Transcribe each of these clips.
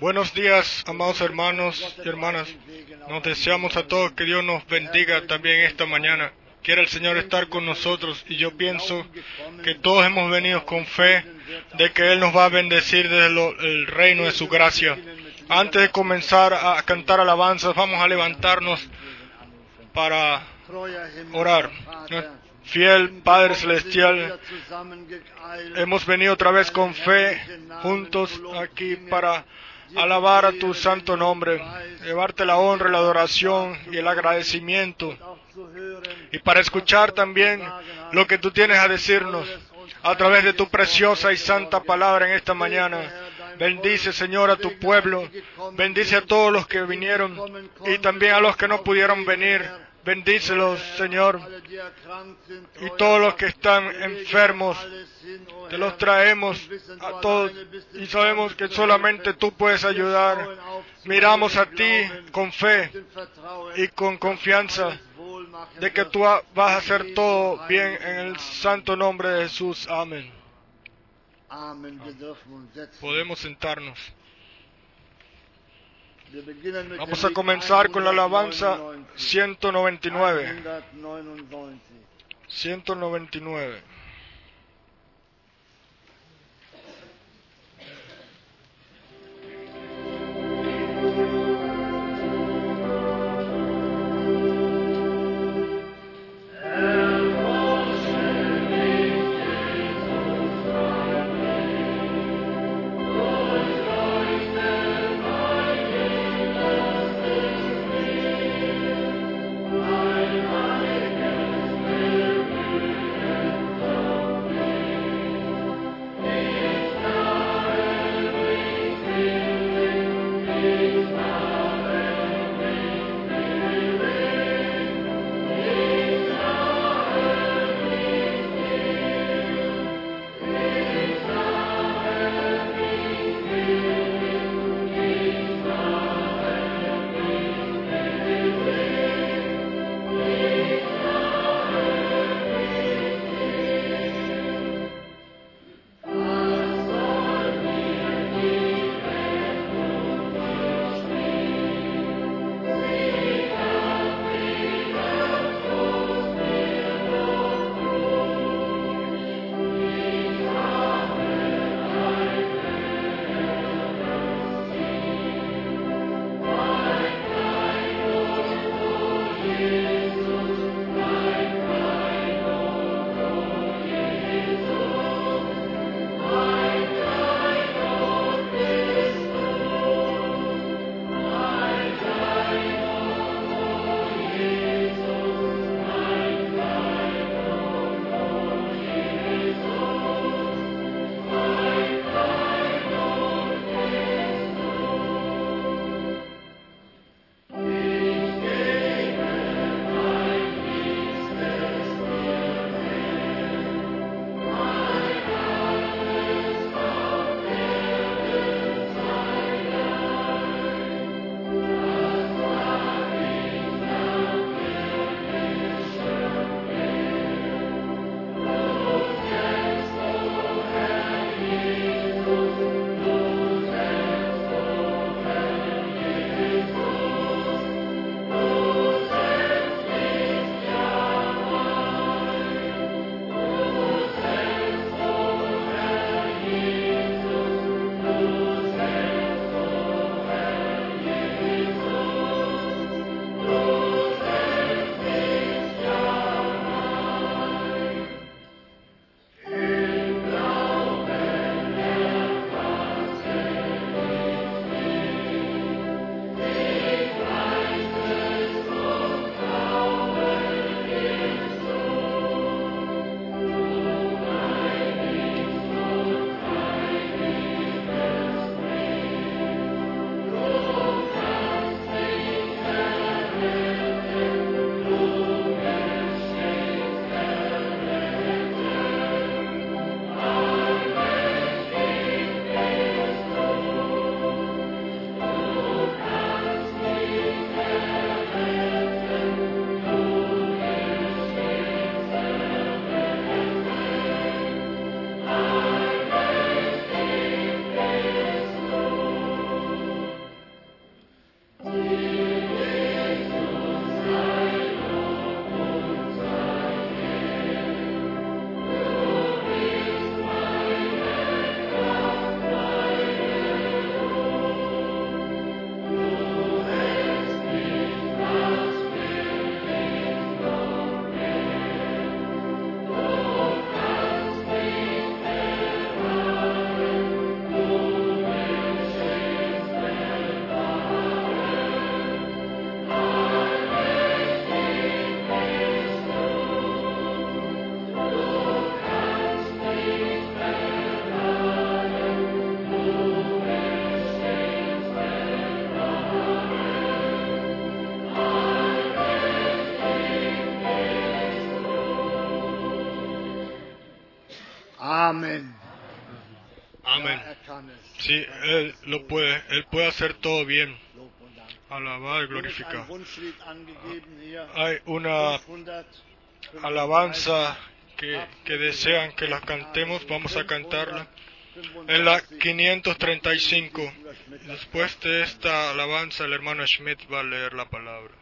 Buenos días, amados hermanos y hermanas. Nos deseamos a todos que Dios nos bendiga también esta mañana. Quiera el Señor estar con nosotros y yo pienso que todos hemos venido con fe de que Él nos va a bendecir desde el reino de su gracia. Antes de comenzar a cantar alabanzas, vamos a levantarnos para orar. Fiel Padre Celestial, hemos venido otra vez con fe juntos aquí para alabar a tu santo nombre, llevarte la honra, la adoración y el agradecimiento y para escuchar también lo que tú tienes a decirnos a través de tu preciosa y santa palabra en esta mañana. Bendice, Señor, a tu pueblo. Bendice a todos los que vinieron y también a los que no pudieron venir. Bendícelos, Señor. Y todos los que están enfermos, te los traemos a todos y sabemos que solamente tú puedes ayudar. Miramos a ti con fe y con confianza de que tú vas a hacer todo bien en el santo nombre de Jesús. Amén. Podemos sentarnos. Vamos a comenzar con la alabanza 199. 199. Glorificado. Hay una 500. alabanza que, que desean que la cantemos. Vamos a cantarla. En la 535. Y Después de esta alabanza, el hermano Schmidt va a leer la palabra.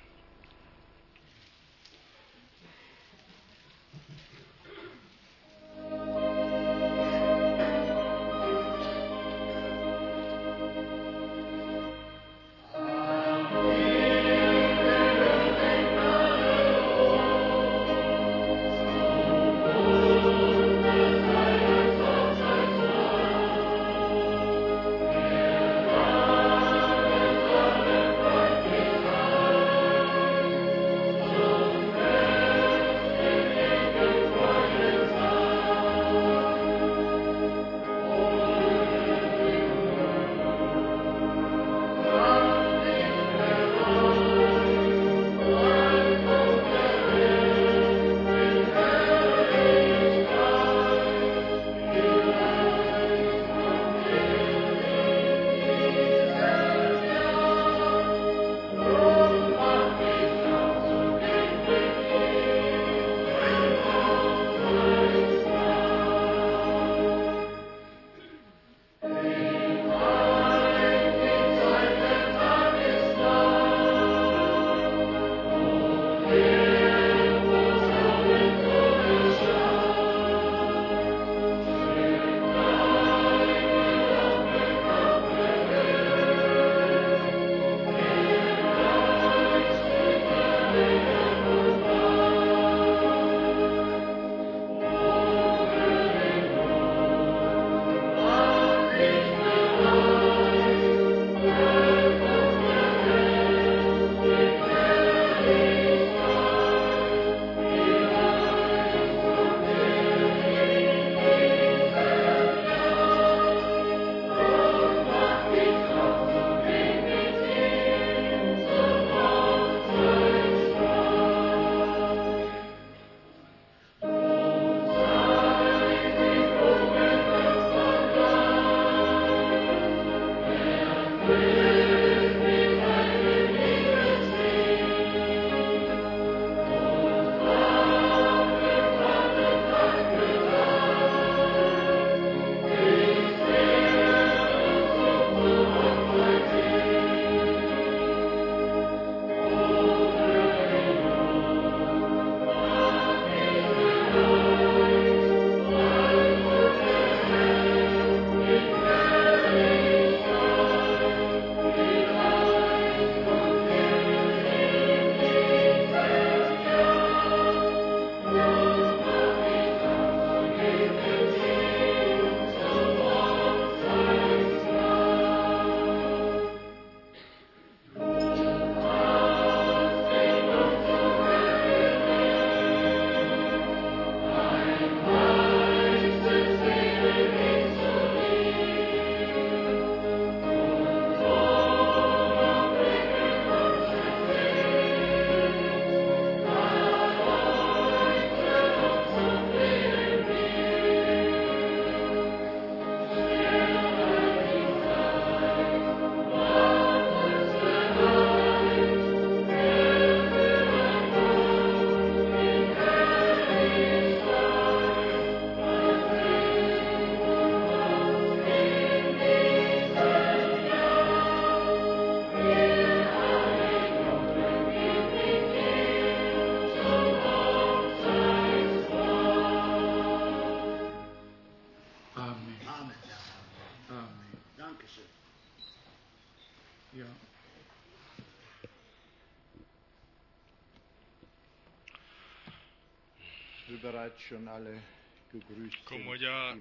Como ya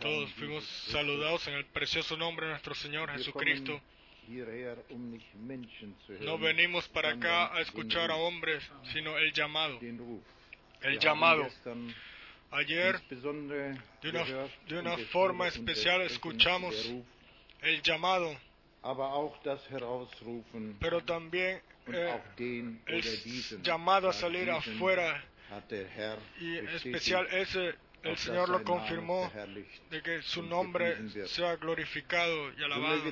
Todos fuimos saludados en el precioso nombre de nuestro Señor Jesucristo. um No venimos para acá a escuchar a hombres, sino el llamado. El llamado. Ayer de una- de una forma especial escuchamos el llamado, pero también eh, llamado a salir afuera y en especial ese el Señor lo confirmó de que su nombre sea glorificado y alabado.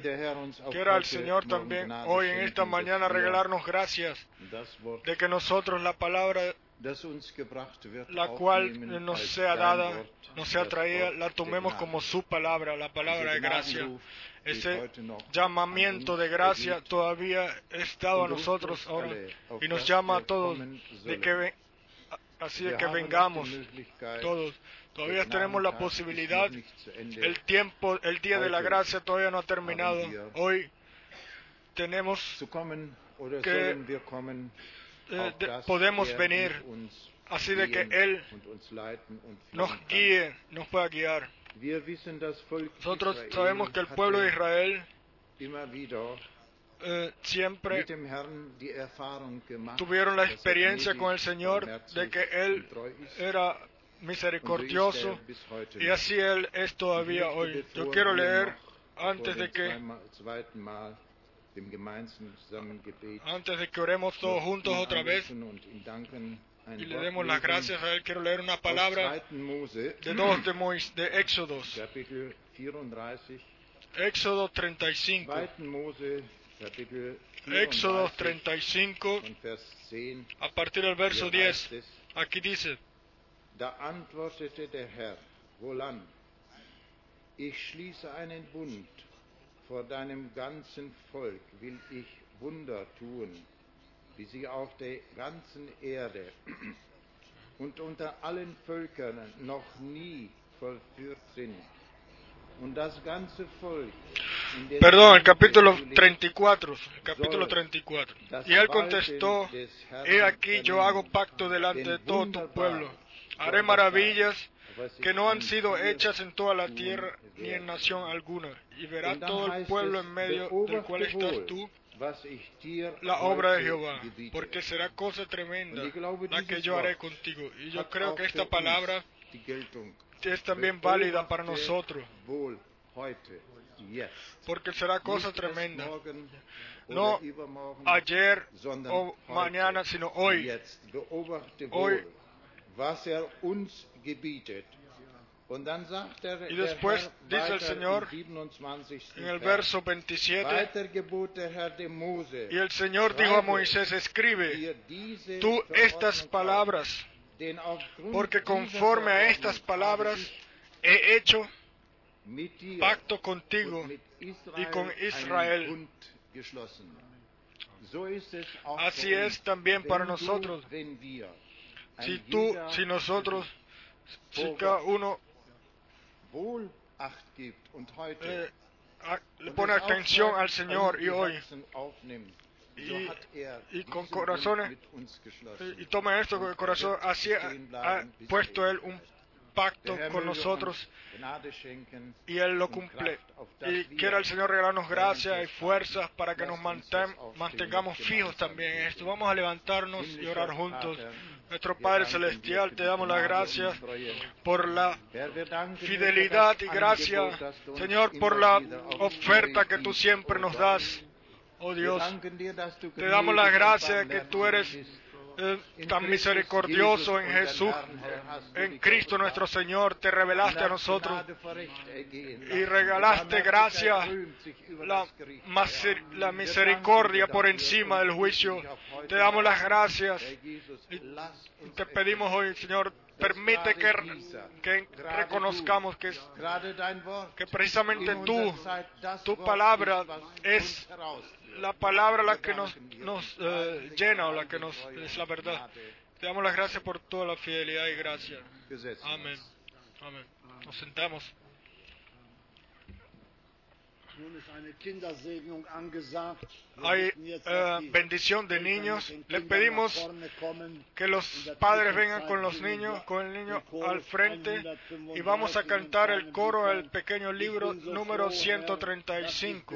Quiera el Señor también hoy en esta mañana regalarnos gracias de que nosotros la palabra la cual nos sea dada, nos sea traída, la tomemos como su palabra, la palabra de gracia. Ese llamamiento de gracia todavía es dado a nosotros ahora y nos llama a todos de que así de que vengamos todos. Todavía tenemos la posibilidad. El tiempo, el día de la gracia todavía no ha terminado. Hoy tenemos, que, podemos venir así de que Él nos guíe, nos pueda guiar. Nosotros sabemos que el pueblo de Israel eh, siempre tuvieron la er experiencia con el Señor de que Él era misericordioso er heute y así Él es todavía hoy. Yo quiero leer antes de que antes de que oremos todos juntos otra vez y le demos las gracias a Él, quiero leer una palabra 2. Mose, de dos de, Mois- de Éxodos, Kapitel 34, Éxodo 35, 2. Mose, Kapitel Éxodo 34, 35, von Vers 10, a partir del verso hier 10. heißt es, Aquí dice, Da antwortete der Herr, wohlan, ich schließe einen Bund, vor deinem ganzen Volk will ich Wunder tun, wie sie auf der ganzen Erde und unter allen Völkern noch nie vollführt sind. Und das ganze Volk, in dem perdón, el capítulo lebst, 34, el capítulo 34. Y él contestó, he aquí yo hago pacto delante de todo tu pueblo. Haré maravillas que no han sido hechas en toda la tierra ni en nación alguna. Y verá todo el pueblo en medio del cual estás tú, la obra de Jehová, porque será cosa tremenda la que yo haré contigo. Y yo creo que esta palabra es también válida para nosotros, porque será cosa tremenda. No ayer o mañana, sino hoy. Hoy. Was er uns gebietet. Er, Y después dice el Señor im 27. En el Vers, verso 27, Weiter gebot der Herr dem Mose, y el Señor dijo a Moisés, escribe tú estas palabras, porque conforme a estas palabras he hecho pacto contigo y con Israel. Así es también para nosotros. Si tú, si nosotros, si cada uno eh, a- le pone atención al Señor y hoy y- er y con corazones- geschlossen. y toma esto con el corazón, así ha, ha puesto Él un pacto con nosotros y Él lo cumple. Y quiera el Señor regalarnos gracias y fuerzas para que nos mantengamos fijos también en esto. Vamos a levantarnos y orar juntos. Nuestro Padre Celestial, te damos las gracias por la fidelidad y gracia, Señor, por la oferta que tú siempre nos das. Oh Dios, te damos la gnädig und gracia que tú eres tan Christus misericordioso en Jesús, en Cristo nuestro Señor, te revelaste a nosotros y regalaste gracia, la, misericordia por encima del juicio. Te damos las gracias y te pedimos hoy, Señor, permite que, reconozcamos que, que precisamente tú, tu palabra es. La palabra la que nos, nos eh, llena o la que nos es la verdad. Te damos las gracias por toda la fidelidad y gracia. Amén. Amén. Nos sentamos. Hay eh, bendición de niños. mit den Le Kindern pedimos que los padres vengan con los niños, con el niño al frente y vamos a cantar el coro del pequeño libro número 135.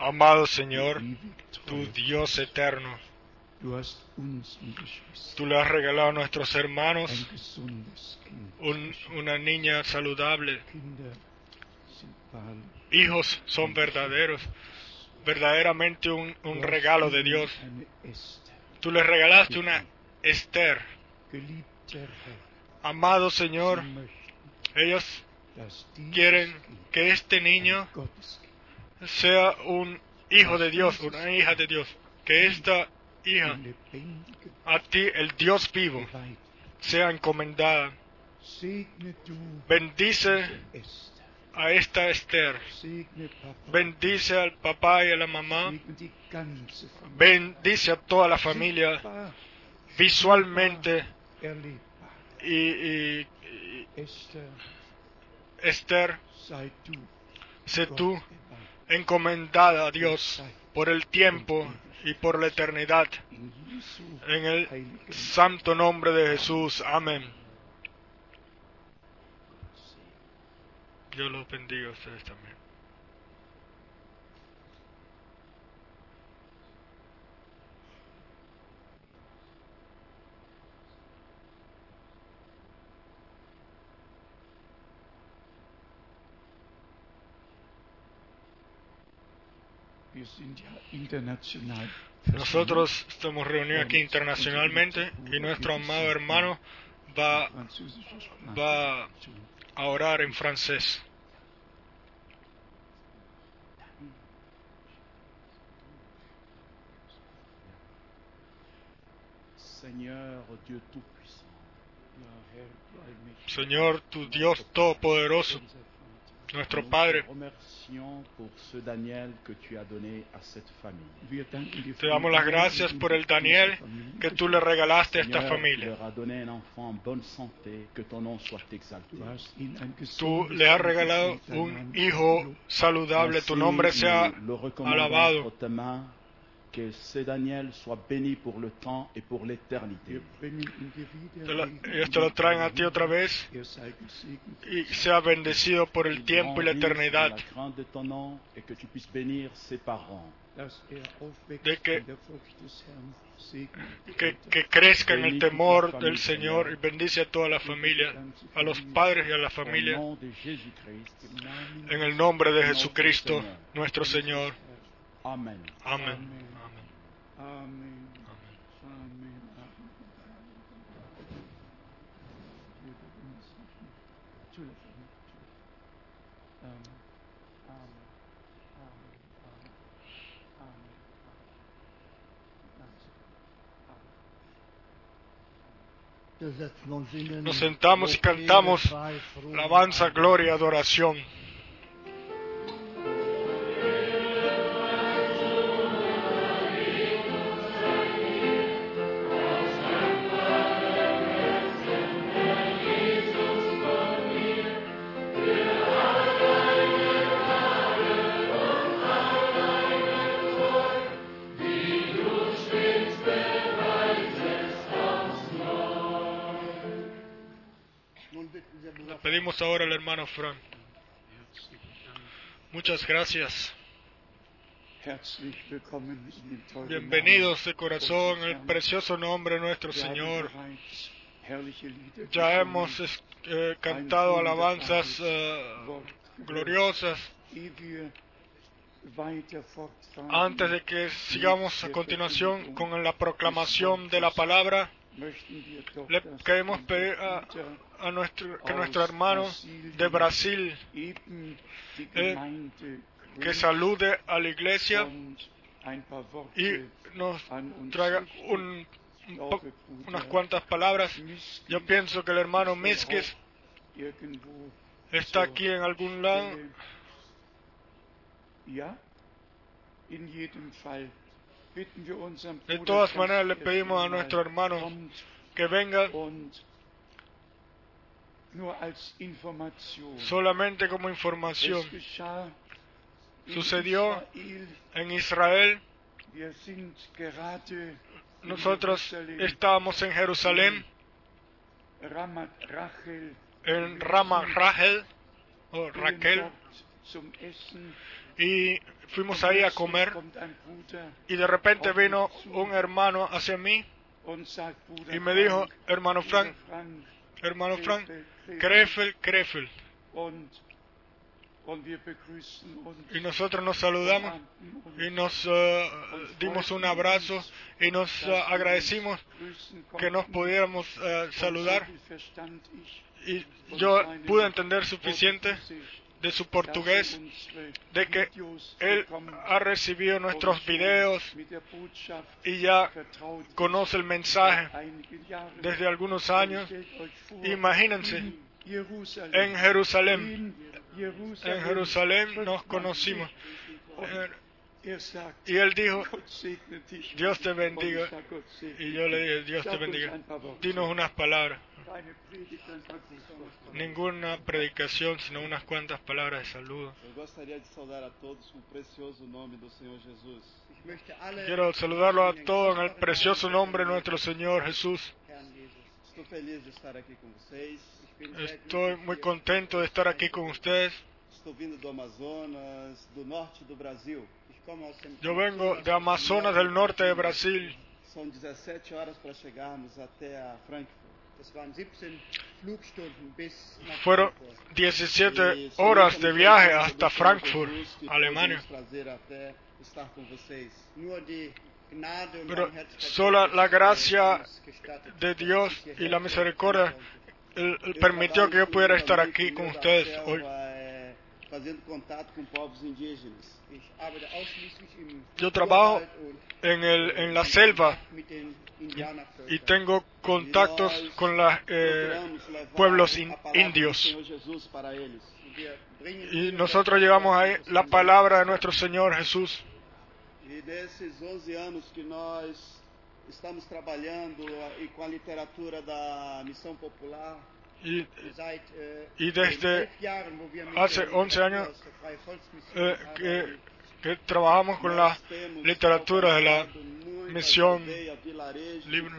Amado Señor, tu Dios eterno, tú le has regalado a nuestros hermanos un- una niña saludable. Hijos son verdaderos, verdaderamente un, un regalo de Dios. Tú le regalaste una Esther. Amado Señor, ellos quieren que este niño sea un hijo de Dios, una hija de Dios. Que esta hija, a ti, el Dios vivo, sea encomendada. Bendice a esta Esther. Bendice al papá y a la mamá. Bendice a toda la familia visualmente. Y, y- Esther, sé tú. Encomendada a Dios por el tiempo y por la eternidad. En el santo nombre de Jesús. Amén. Dios los bendiga a ustedes también. Nosotros estamos reunidos aquí internacionalmente y nuestro amado hermano va a orar en francés. Señor, tu Dios Todopoderoso. Nuestro Padre, te damos las gracias por el Daniel que tú le regalaste a esta familia. Tú le has regalado un hijo saludable, tu nombre sea alabado. Que ce Daniel soit béni pour le temps et pour l'éternité. Ellos te lo traen a ti otra vez y sea bendecido por el tiempo y la eternidad. la crainte de ton nom et que tu puisses bénir ses parents. dass aufwächst De que- crezca en el temor del Señor y bendice a toda la familia, a los padres y a la familia, en el nombre de Jesucristo, nuestro Señor. Amen. Amén. Amén. Amén. Nos sentamos y cantamos alabanza, gloria, adoración. Hermano Fran. Muchas gracias. Bienvenidos de corazón Herrn. precioso nombre de nuestro Señor. Ya hemos eh, cantado alabanzas eh, gloriosas. Antes de que sigamos a continuación con la proclamación de la palabra, le queremos pedir a, nuestro, que nuestro hermano de Brasil eh, que salude a la iglesia y nos traiga unas cuantas palabras. Yo pienso que el hermano Miskis está aquí en algún lado. De todas maneras le pedimos a nuestro hermano que venga solamente como información. Sucedió En Israel nosotros estábamos en Jerusalén, en Rama Rachel o Raquel, y fuimos ahí a comer y de repente vino un hermano hacia mí y me dijo, hermano Frank, hermano Frank, Krefel, Krefel. Y nosotros nos saludamos y nos eh, dimos un abrazo y nos eh, agradecimos que nos pudiéramos eh, saludar y yo pude entender suficiente de su portugués de que él ha recibido nuestros videos y ya conoce el mensaje desde algunos años. Imagínense, en Jerusalén, en Jerusalén nos conocimos. Y él dijo. Dios te bendiga. Y yo le dije, Dios te bendiga. Dinos unas palabras. Ninguna predicación, sino unas cuantas palabras de saludo. Quiero saludarlo a todos en el precioso nombre de nuestro Señor Jesús. Estoy muy contento de estar aquí con ustedes. Estou vindo do Amazonas, do norte do Brasil. Yo vengo de Amazonas del norte de Brasil. São 17 horas para chegarmos até a Frankfurt. Das waren 17 Flugstunden bis nach Fueron Frankfurt. 17 horas de viaje hasta Frankfurt, Alemania. Pero sola la gracia de Dios y la misericordia permitió que yo pudiera estar aquí con ustedes hoy. Fazendo contato com povos indígenas. Yo trabajo En, el, en la selva Indianervölkern. y tengo contactos con los eh, procuramos levar pueblos in- indios. Y nosotros llevamos ahí la palabra de nuestro Señor Jesús. E nesses 11 anos que nós estamos trabalhando com a literatura da Missão Popular, Y Seit, äh, Y desde hace der 11 años, eh, que, que trabajamos con la literatura de la misión libre.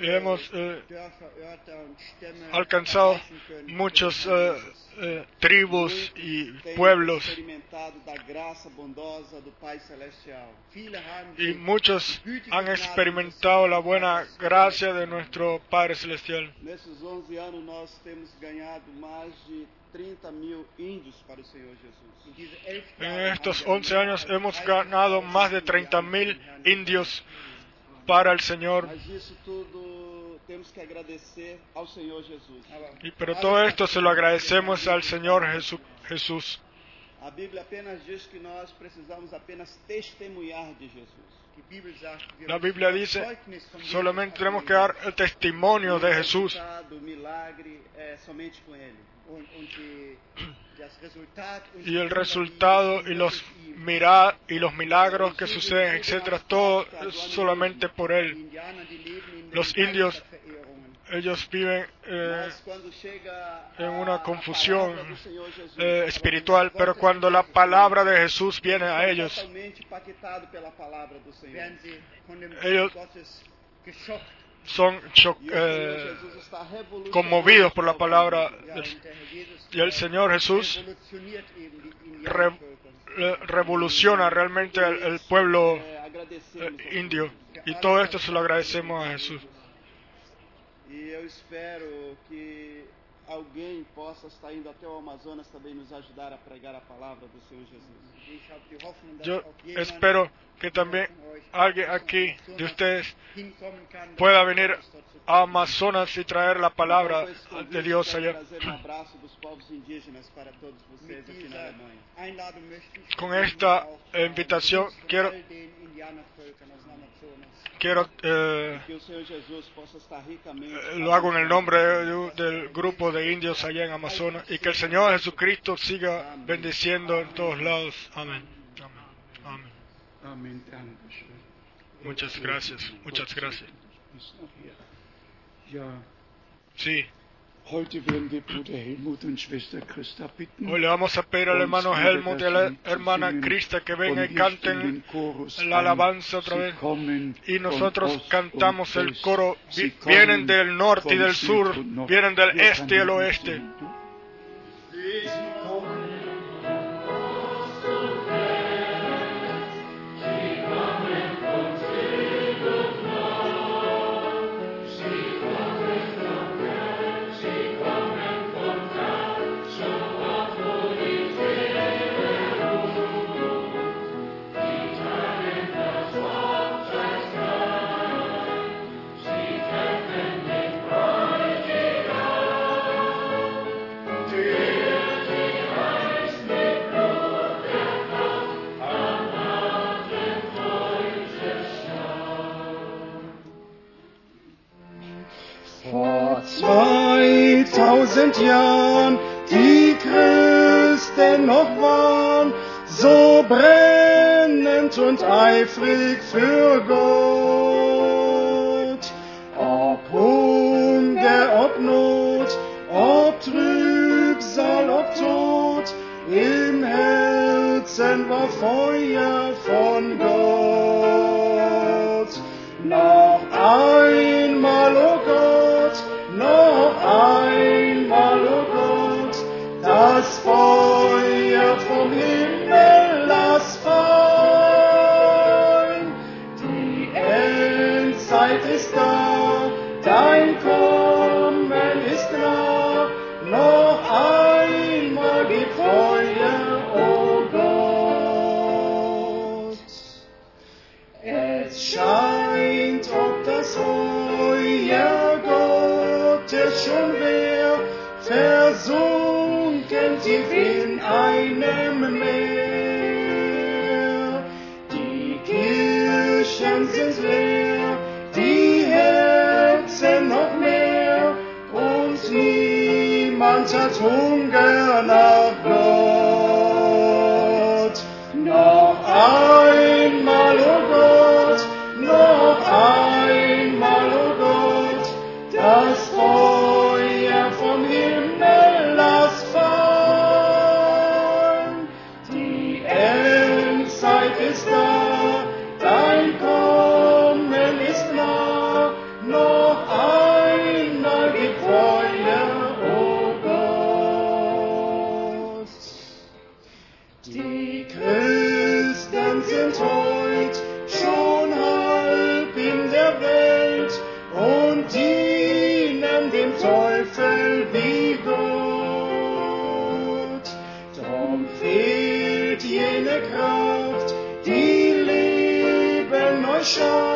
Hemos eh, alcanzado muchos eh, eh, tribus y pueblos y muchos han experimentado la buena gracia de nuestro Padre Celestial. Nesses 11 anos nós temos ganhado mais de 30 mil índios para o Senhor Jesus. in diese elf En estos haben wir 11 años hemos 30.000 ganado más de 30.000 indios para el Señor. Aber Y, pero todo esto se lo agradecemos al Señor Jesu- Jesús. A Bíblia apenas diz que nós precisamos apenas testemunhar de Jesus. La Biblia dice, solamente tenemos que dar el testimonio de Jesús. Y el resultado y los, mira, y los milagros que suceden, etcétera, todo solamente por Él. Los indios. Ellos viven eh, en una confusión eh, espiritual, pero cuando la palabra de Jesús viene a ellos, Ellos- son eh, conmovidos por la palabra y el Señor Jesús revoluciona realmente el, el pueblo indio. Y todo esto se lo agradecemos a Jesús. E eu espero que alguém possa estar indo até o Amazonas também nos ajudar a pregar a palavra do Senhor Jesus. Yo espero que también alguien aquí de Amazonas ustedes pueda venir a Amazonas y traer la palabra de Dios allá. um Con esta invitación quiero-. Quiero, eh, lo hago en el nombre de- del grupo de indios allá en Amazonas y que el Señor Jesucristo siga bendiciendo en todos lados. Amén. Amén. Muchas gracias. Muchas gracias. Sí, hoy le vamos a pedir al hermano Helmut y a la hermana Krista que vengan y canten la alabanza otra vez. Y nosotros cantamos el coro. Vi- Vienen del norte y del sur, vienen del este y del oeste. Tausend Jahren die Christen noch waren, so brennend und eifrig für Gott. Ob Hunger, ob Not, ob Trübsal, ob Tod, im Herzen war Feuer von Gott. Versunken tief in einem Meer. Die Kirchen sind leer, die Herzen noch mehr, und niemand hat Hunger nach Gott. Noch einmal, Christ. show.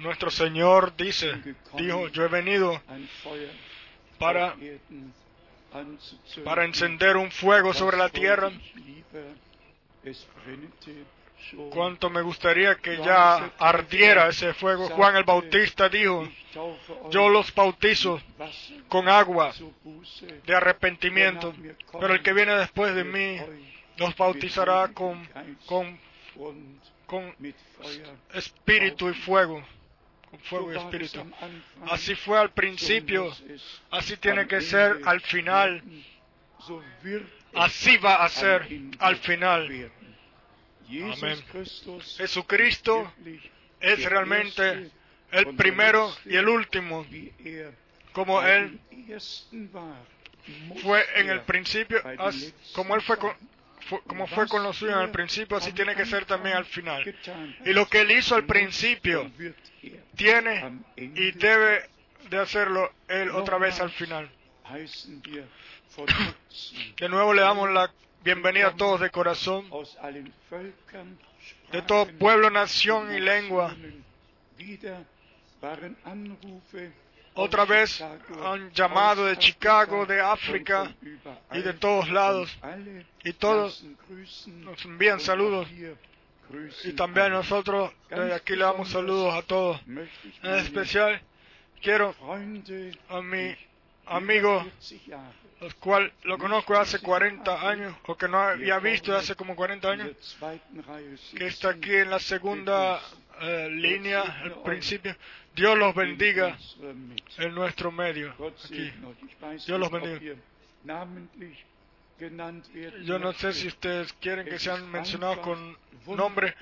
Nuestro Señor dice, dijo, yo he venido para, para encender un fuego sobre la tierra. Cuánto me gustaría que ya ardiera ese fuego. Juan el Bautista dijo, yo los bautizo con agua de arrepentimiento, pero el que viene después de mí los bautizará con, con, con espíritu y fuego. Con fuego y espíritu. Así fue al principio, así tiene que ser al final, así va a ser al final. Amén. Jesucristo es realmente el primero y el último, er como Él fue en er el principio, como Él fue con. Fue- como fue con los suyos en el principio, así tiene que ser también al final. Y lo que Él hizo al principio, tiene am y debe de hacerlo Él otra vez al final. De nuevo le damos la bienvenida a todos de corazón, de todo pueblo, nación y lengua. Otra vez han llamado de Chicago, de África y de todos lados. Y todos nos envían saludos. Y también nosotros desde aquí le damos saludos a todos. En especial quiero a mi amigo, über 40 Jahre el cual lo conozco hace 40 años, o que no había visto hace como 40 in años, que está aquí en la segunda eh, línea, al principio. Dios los bendiga Mitte. en nuestro medio. Aquí. Dios los bendiga. Yo no sé si ustedes quieren que sean mencionados con nombre,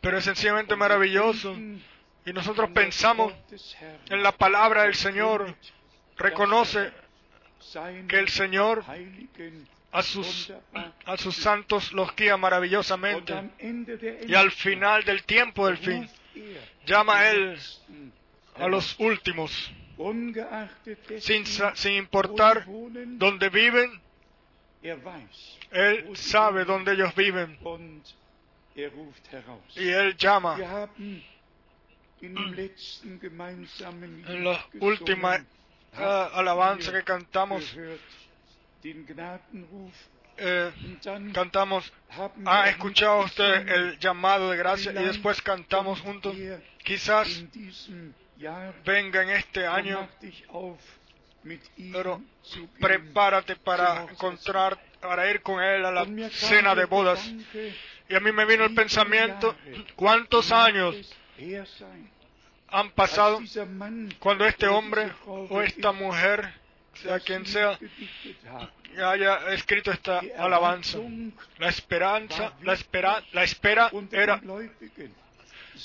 pero es sencillamente maravilloso. Y nosotros pensamos en la palabra del Señor, reconoce seine que el Señor a sus, a sus santos los guía maravillosamente. Y al final del tiempo del fin, er llama a Él a los últimos, sin, sin importar dónde viven, Él sabe dónde ellos viven y Él llama. En la última eh, alabanza que cantamos, eh, cantamos, ha escuchado usted el llamado de gracia y después cantamos juntos. Quizás venga en este año, pero prepárate para encontrar, para ir con Él a la cena de bodas. Y a mí me vino el pensamiento, ¿cuántos años han pasado cuando este hombre o esta mujer, sea quien sea, haya escrito esta alabanza? La esperanza, la espera, la espera era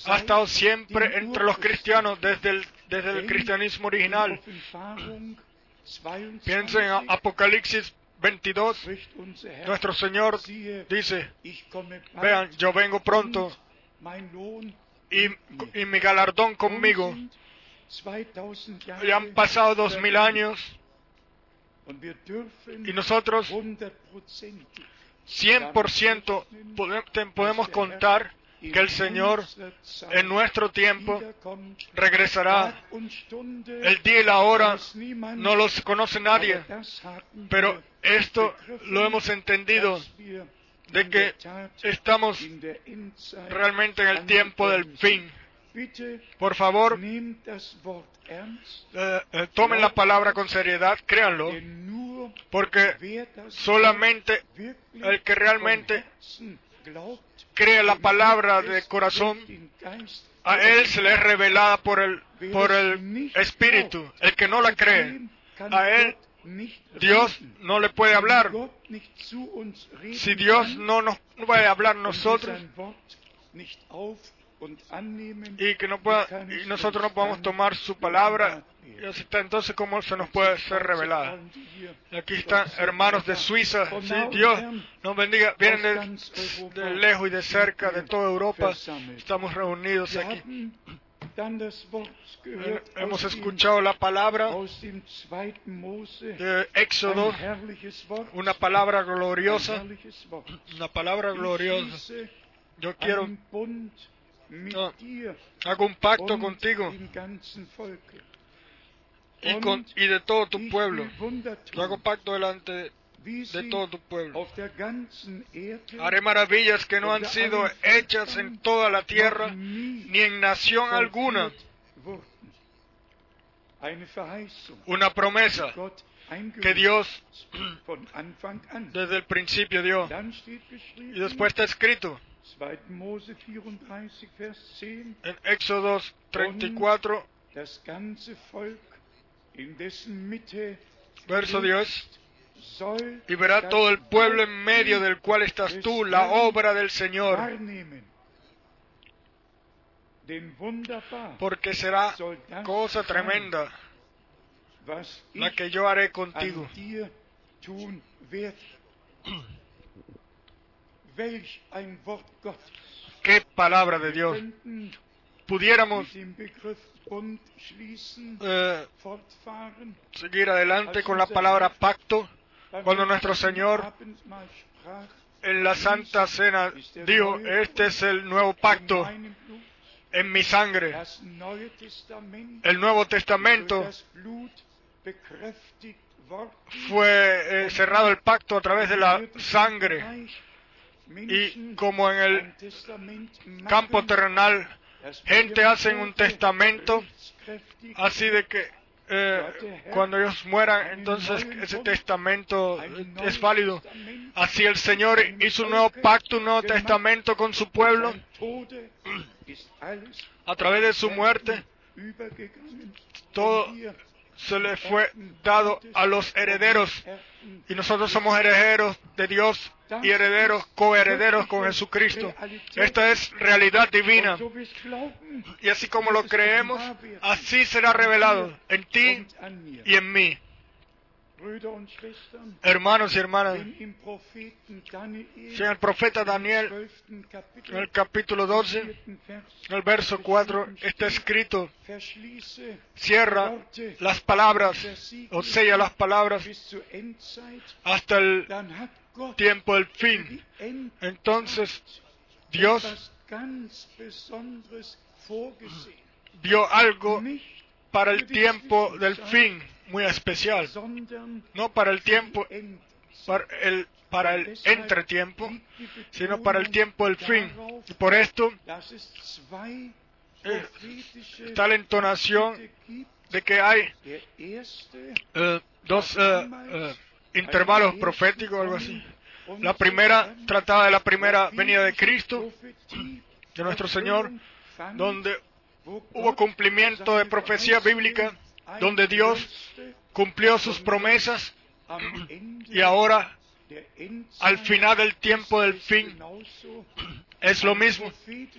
ha estado siempre entre los cristianos desde el, desde el cristianismo in original. Offenbarung 22 Piensen en Apocalipsis 22, spricht unser Herr, nuestro Señor dice, vean, yo vengo pronto y, y mi galardón conmigo. Nun sind 2000 Jahre Ya han pasado dos mil años y nosotros hundertprozentig 100% pode- te- podemos contar que el Señor en nuestro tiempo regresará. El día y la hora no los conoce nadie, pero esto lo hemos entendido de que estamos realmente en el tiempo del fin. Por favor, eh, eh, tomen la palabra con seriedad, créanlo, porque solamente el que realmente cree la palabra de corazón, a él se le es revelada por el, por el Espíritu. El que no la cree, a él Dios no le puede hablar. Si Dios no nos puede hablar nosotros y que no pueda, y nosotros no podamos tomar su palabra, y entonces cómo se nos puede ser revelada. Aquí están hermanos de Suiza, sí, Dios nos bendiga, vienen de, de lejos y de cerca, de toda Europa, estamos reunidos aquí. Hemos escuchado la palabra de Éxodo, una palabra gloriosa, una palabra gloriosa. Yo quiero, No. hago un pacto contigo y, con, y de todo tu pueblo. Yo hago pacto delante de, todo tu pueblo. Haré maravillas que no han sido hechas en toda la tierra, ni en nación alguna. Una promesa que Dios desde el principio dio. Y después está escrito 2. Mose 34, Vers 10, en Éxodo 34, das ganze Volk, in dessen Mitte verso du 10, lebst, soll y verá todo el pueblo en medio del cual estás tú, la obra del Señor, porque será cosa tremenda la que yo haré contigo. Qué palabra de Dios. Pudiéramos eh, seguir adelante con la palabra pacto cuando nuestro Señor en la Santa Cena dijo, este es el nuevo pacto en mi sangre. El Nuevo Testamento fue eh, cerrado el pacto a través de la sangre y como en el campo terrenal gente hace un testamento así de que eh, cuando ellos mueran entonces ese testamento es válido. Así el Señor hizo un nuevo pacto un nuevo testamento con su pueblo a través de su muerte todo se le fue dado a los herederos. Y nosotros somos herederos de Dios y herederos, coherederos con Jesucristo. Esta es realidad divina y así como lo creemos, así será revelado en ti y en mí. Hermanos y hermanas, si el profeta Daniel, en el capítulo 12, en el verso 4, está escrito, cierra las palabras o sella las palabras hasta el tiempo del fin. Entonces, Dios vio algo para el tiempo del fin muy especial, no para el tiempo, para el, para el entretiempo, sino para el tiempo del fin. Y por esto eh, está la entonación de que hay eh, dos eh, eh, intervalos proféticos, algo así. La primera trataba de la primera venida de Cristo, de nuestro Señor, donde hubo cumplimiento de profecía bíblica, donde Dios cumplió sus promesas y ahora, al final del tiempo del fin, es lo mismo,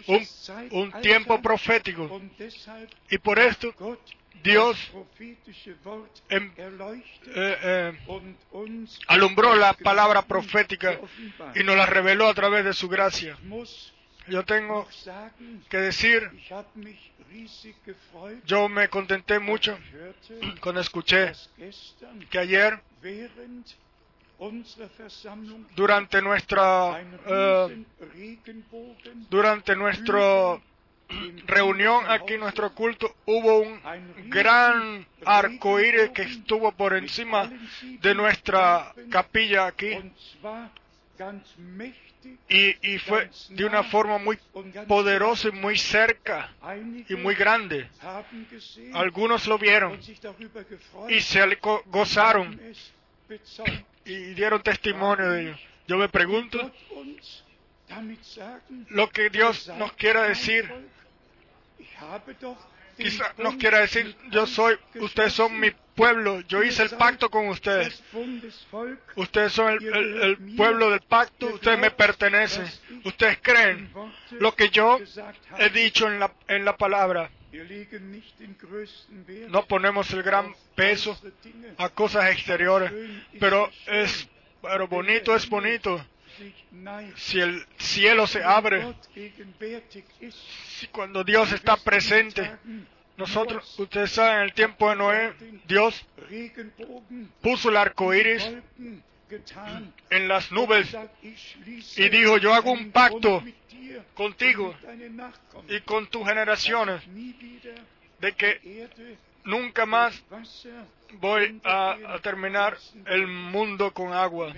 un, un tiempo profético. Y por esto, Dios em- eh, eh, alumbró la palabra profética y nos la reveló a través de su gracia. Yo tengo que decir, yo me contenté mucho cuando escuché que ayer, durante nuestra eh, durante nuestra reunión aquí, nuestro culto, hubo un gran arco iris que estuvo por encima de nuestra capilla aquí y, y fue de una forma muy poderosa y muy cerca y muy grande. Algunos lo vieron y se gozaron y dieron testimonio de ello. Yo me pregunto lo que Dios nos quiera decir. Quizá nos quiera decir, yo soy, ustedes son mi pueblo, yo hice el pacto con ustedes. Ustedes son el, el- el pueblo del pacto, ustedes me pertenecen. Ustedes creen lo que yo he dicho en la, en la palabra. No ponemos el gran peso a cosas exteriores, pero es, pero bonito es bonito. Si el cielo se abre, cuando Dios está presente, nosotros, ustedes saben, en el tiempo de Noé, Dios puso el arco iris en las nubes y dijo, yo hago un pacto contigo y con tus generaciones de que nunca más voy a terminar el mundo con agua.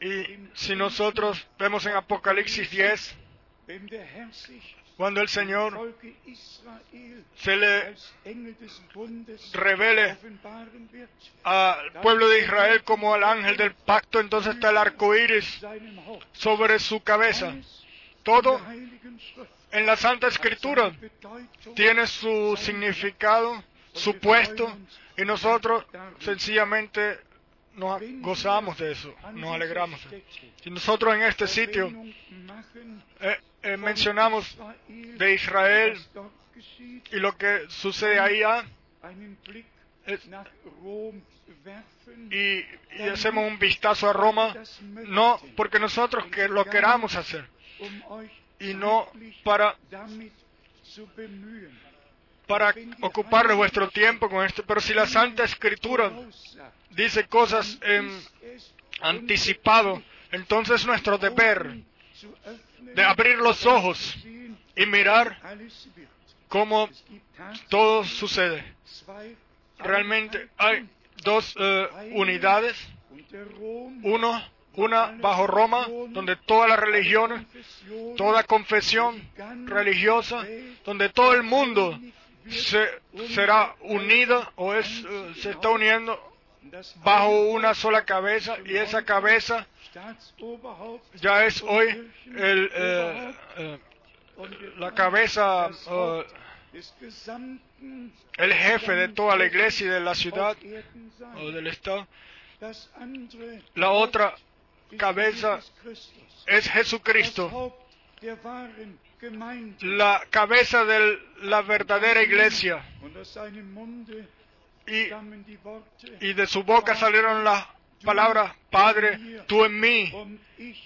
Y si nosotros vemos en Apocalipsis 10, cuando el Señor se le revele al pueblo de Israel como al ángel del pacto, entonces está el arco iris sobre su cabeza. Todo en la Santa Escritura tiene su significado, su puesto y nosotros sencillamente nos gozamos de eso, nos alegramos. Y nosotros en este sitio eh, eh, mencionamos de Israel y lo que sucede ahí ah, y, y hacemos un vistazo a Roma, no porque nosotros que lo queramos hacer, y no para, para ocupar vuestro tiempo con esto, pero si la Santa Escritura dice cosas en anticipado, entonces es nuestro deber de abrir los ojos y mirar cómo todo sucede. Realmente hay dos eh, unidades, uno, una bajo Roma, donde todas las religiones, toda confesión religiosa, donde todo el mundo se, será unida o eh, se está uniendo bajo una sola cabeza y esa cabeza ya es hoy el, eh, eh, la cabeza, el jefe de toda la iglesia y de la ciudad o del estado. La otra cabeza es Jesucristo, la cabeza de la verdadera iglesia. Y, de su boca salieron las palabras, Padre, tú en mí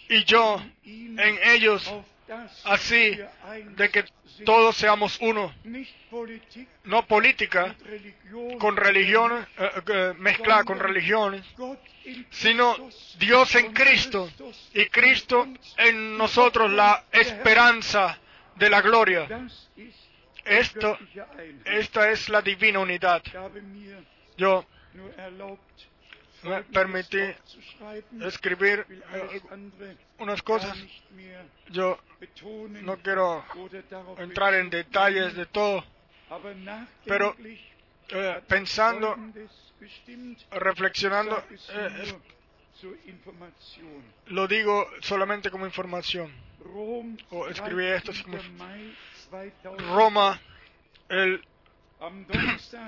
y yo en ellos, así de que todos seamos uno. No política con religiones, eh, eh, mezclada con religiones, sino Dios en Cristo y Cristo en nosotros la esperanza de la gloria. Esto, esta es la divina unidad. Yo me permití escribir eh, unas cosas. Yo no quiero entrar en detalles de todo, pero eh, pensando, reflexionando, eh, lo digo solamente como información. O escribí esto como Roma, el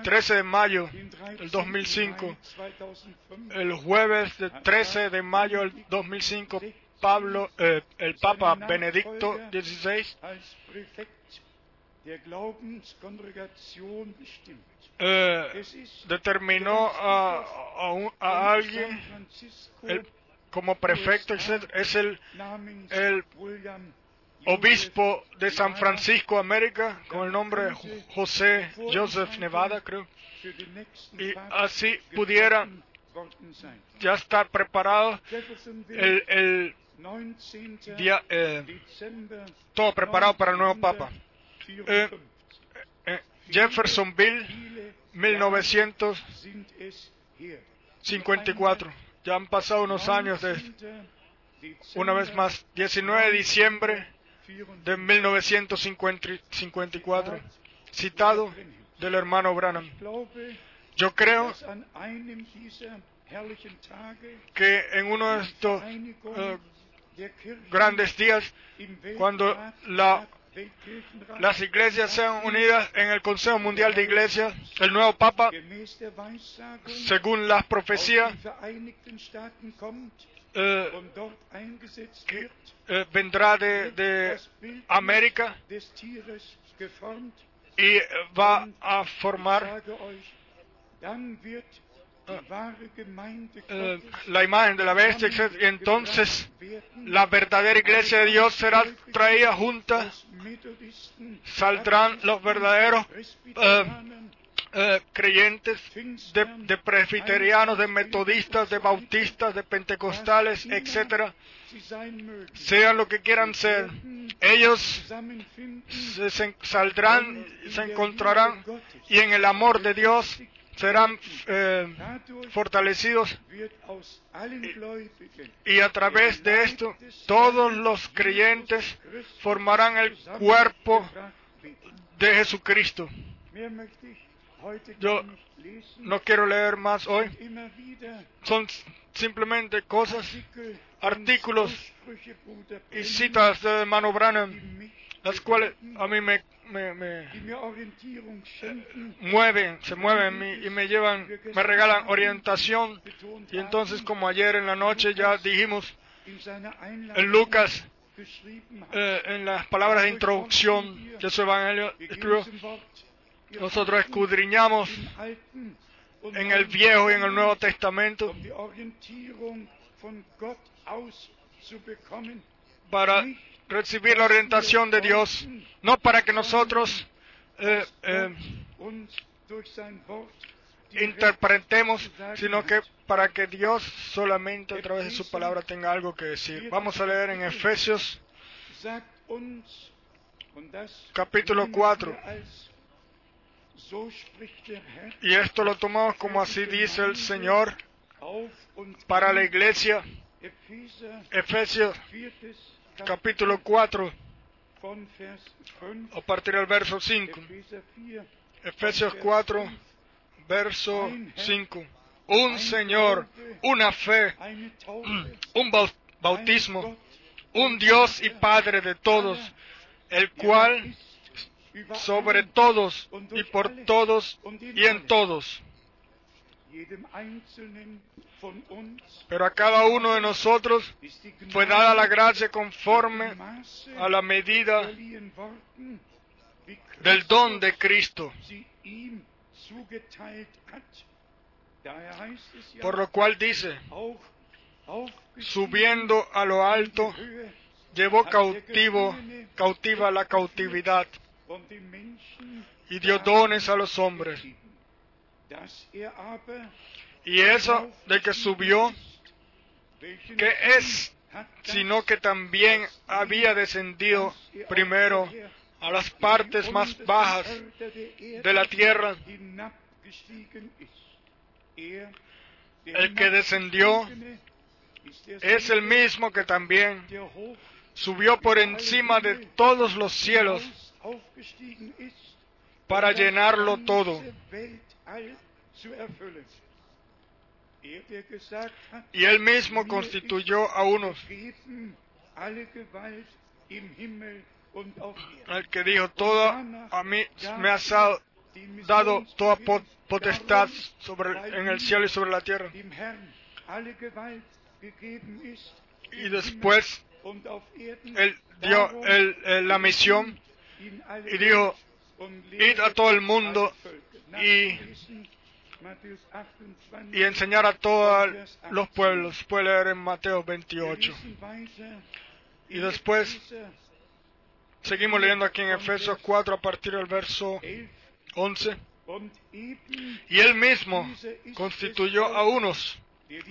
13 de mayo del 2005, el jueves de 13 de mayo del 2005, Pablo, eh, el Papa Benedicto XVI eh, determinó a, a un- a alguien el- como prefecto, es el, el obispo de San Francisco, América, con el nombre José Joseph Nevada, creo. Y así pudiera ya estar preparado el, el día, eh, todo preparado para el nuevo Papa. Eh, eh, Jeffersonville, 1954. Ya han pasado unos años de una vez más, 19 de diciembre de 1954, citado del hermano Branham. Yo creo que en uno de estos eh, grandes días, cuando la- las iglesias sean unidas en el Consejo Mundial de Iglesias, el nuevo Papa, según las profecías, eh, eh, vendrá de, de América y eh, va a formar eh, la imagen de la bestia, etc. Y entonces la verdadera iglesia de Dios será traída junta, saldrán los verdaderos eh, creyentes de, presbiterianos, de metodistas, de bautistas, de pentecostales, etcétera, sean lo que quieran ser, ellos se, saldrán, se encontrarán y en el amor de Dios serán eh, fortalecidos y a través de esto todos los creyentes formarán el cuerpo de Jesucristo. Yo no quiero leer más hoy, son simplemente cosas, artículos y citas de hermano Branham las cuales a mí me, mueven, se mueven y me llevan, me regalan orientación. Y entonces, como ayer en la noche ya dijimos en Lucas, eh, en las palabras de introducción de su evangelio, escribió, nosotros escudriñamos en el Viejo y en el Nuevo Testamento para recibir la orientación de Dios, no para que nosotros eh, eh, interpretemos, sino que para que Dios solamente a través de su palabra tenga algo que decir. Vamos a leer en Efesios Capítulo nehmen 4. wir als, so spricht der Herr y esto lo tomamos como así dice el Señor para la iglesia. Efesios 4. capítulo 4 von Vers 5, a partir del verso 5. Epheser 4, Efesios 4 verso 5. Un Señor, una fe, un bau- bautismo, un Dios y Padre de todos, el cual sobre todos y por todos y en todos. Pero a cada uno de nosotros fue dada la gracia conforme a la medida del don de Cristo, por lo cual dice, subiendo a lo alto, llevó cautivo, cautiva la cautividad y dio dones a los hombres. er Y eso de que subió, que es, sino que también había descendido primero a las partes más bajas de la tierra. Er, El que descendió es el mismo que también subió por encima de todos los cielos para llenarlo todo. Er, Y él mismo constituyó a unos, el que dijo, todo a mí me ha dado, toda po- potestad sobre, en el cielo y sobre la tierra. Y después él dio el- el- la misión y dijo, id a todo el mundo y- Nachlesen, Matthäus 28, y enseñar a todos los pueblos. Puede leer en Mateo Wir 28. lesen weiter Y después seguimos leyendo aquí en Efesios 4 a partir del verso 11. 11. Und eben Y él mismo constituyó a unos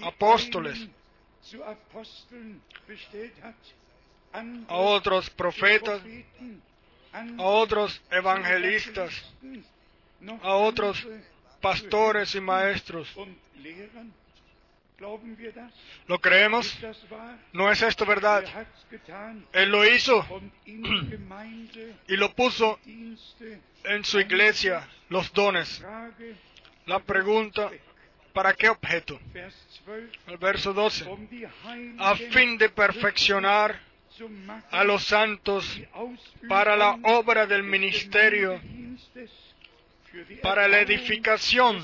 apóstoles, a otros profetas, a otros evangelistas, a otros pastores y maestros. ¿Lo creemos? ¿No es esto verdad? Er Él lo hizo y lo puso en su iglesia, los dones. La pregunta, ¿para qué objeto? Vers 12 El verso 12. um die Heiligen A fin de perfeccionar a los santos para la obra del ministerio, para la edificación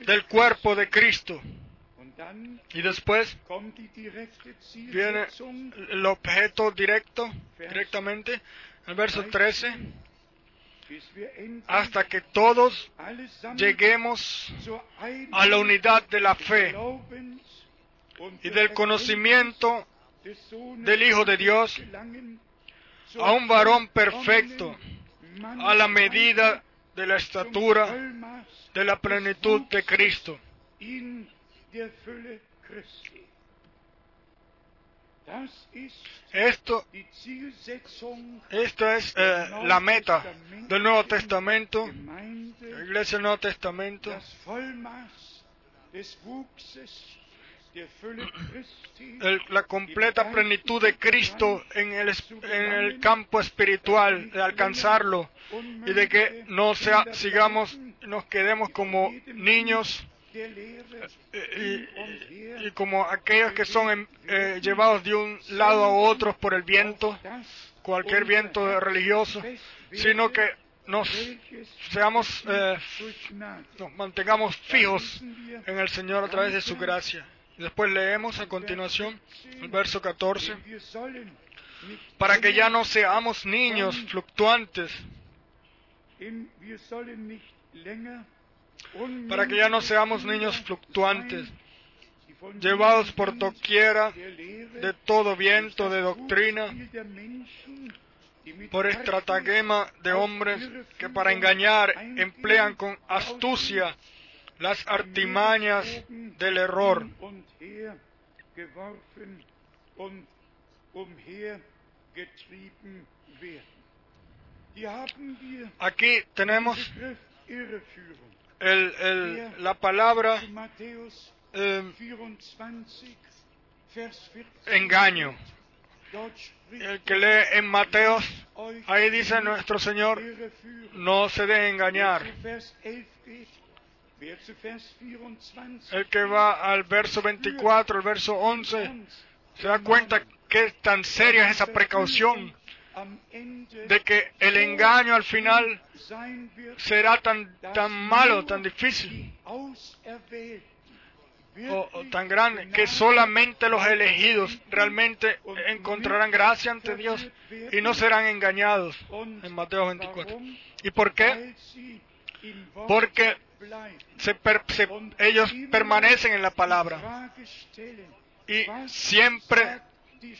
del cuerpo de Cristo. Y después viene el objeto directo, directamente, el verso 13, bis wir endlich hasta que todos lleguemos a la unidad de la fe y del conocimiento del Hijo de Dios, a un varón perfecto, a la medida de la estatura de la plenitud de Cristo. Esto, esto es eh, la meta del Nuevo Testamento, la Iglesia del Nuevo Testamento, la completa plenitud de Cristo en el, en el campo espiritual, de alcanzarlo y de que no sea, sigamos, nos quedemos como niños eh, y, como aquellos que son em, eh, llevados de un lado a otro por el viento, cualquier viento religioso, sino que nos seamos, eh, nos mantengamos fijos en el Señor a través de su gracia. Después leemos a continuación el verso 14, wir sollen nicht para que ya no seamos niños fluctuantes, para que ya no seamos niños fluctuantes, llevados por doquiera de todo viento de doctrina, por estratagema de hombres que para engañar emplean con astucia las artimañas del error. Aquí tenemos el- el- la palabra eh, 24, Vers 14. engaño. El que lee en Mateos, ahí dice nuestro Señor, no se deje engañar. El que va al verso 24, el verso 11, se da cuenta que tan seria es esa precaución de que el engaño al final será tan, tan malo, tan difícil o, o tan grande que solamente los elegidos realmente encontrarán gracia ante Dios y no serán engañados en Mateo 24. warum? ¿Y por qué? Porque se ellos permanecen en la palabra y siempre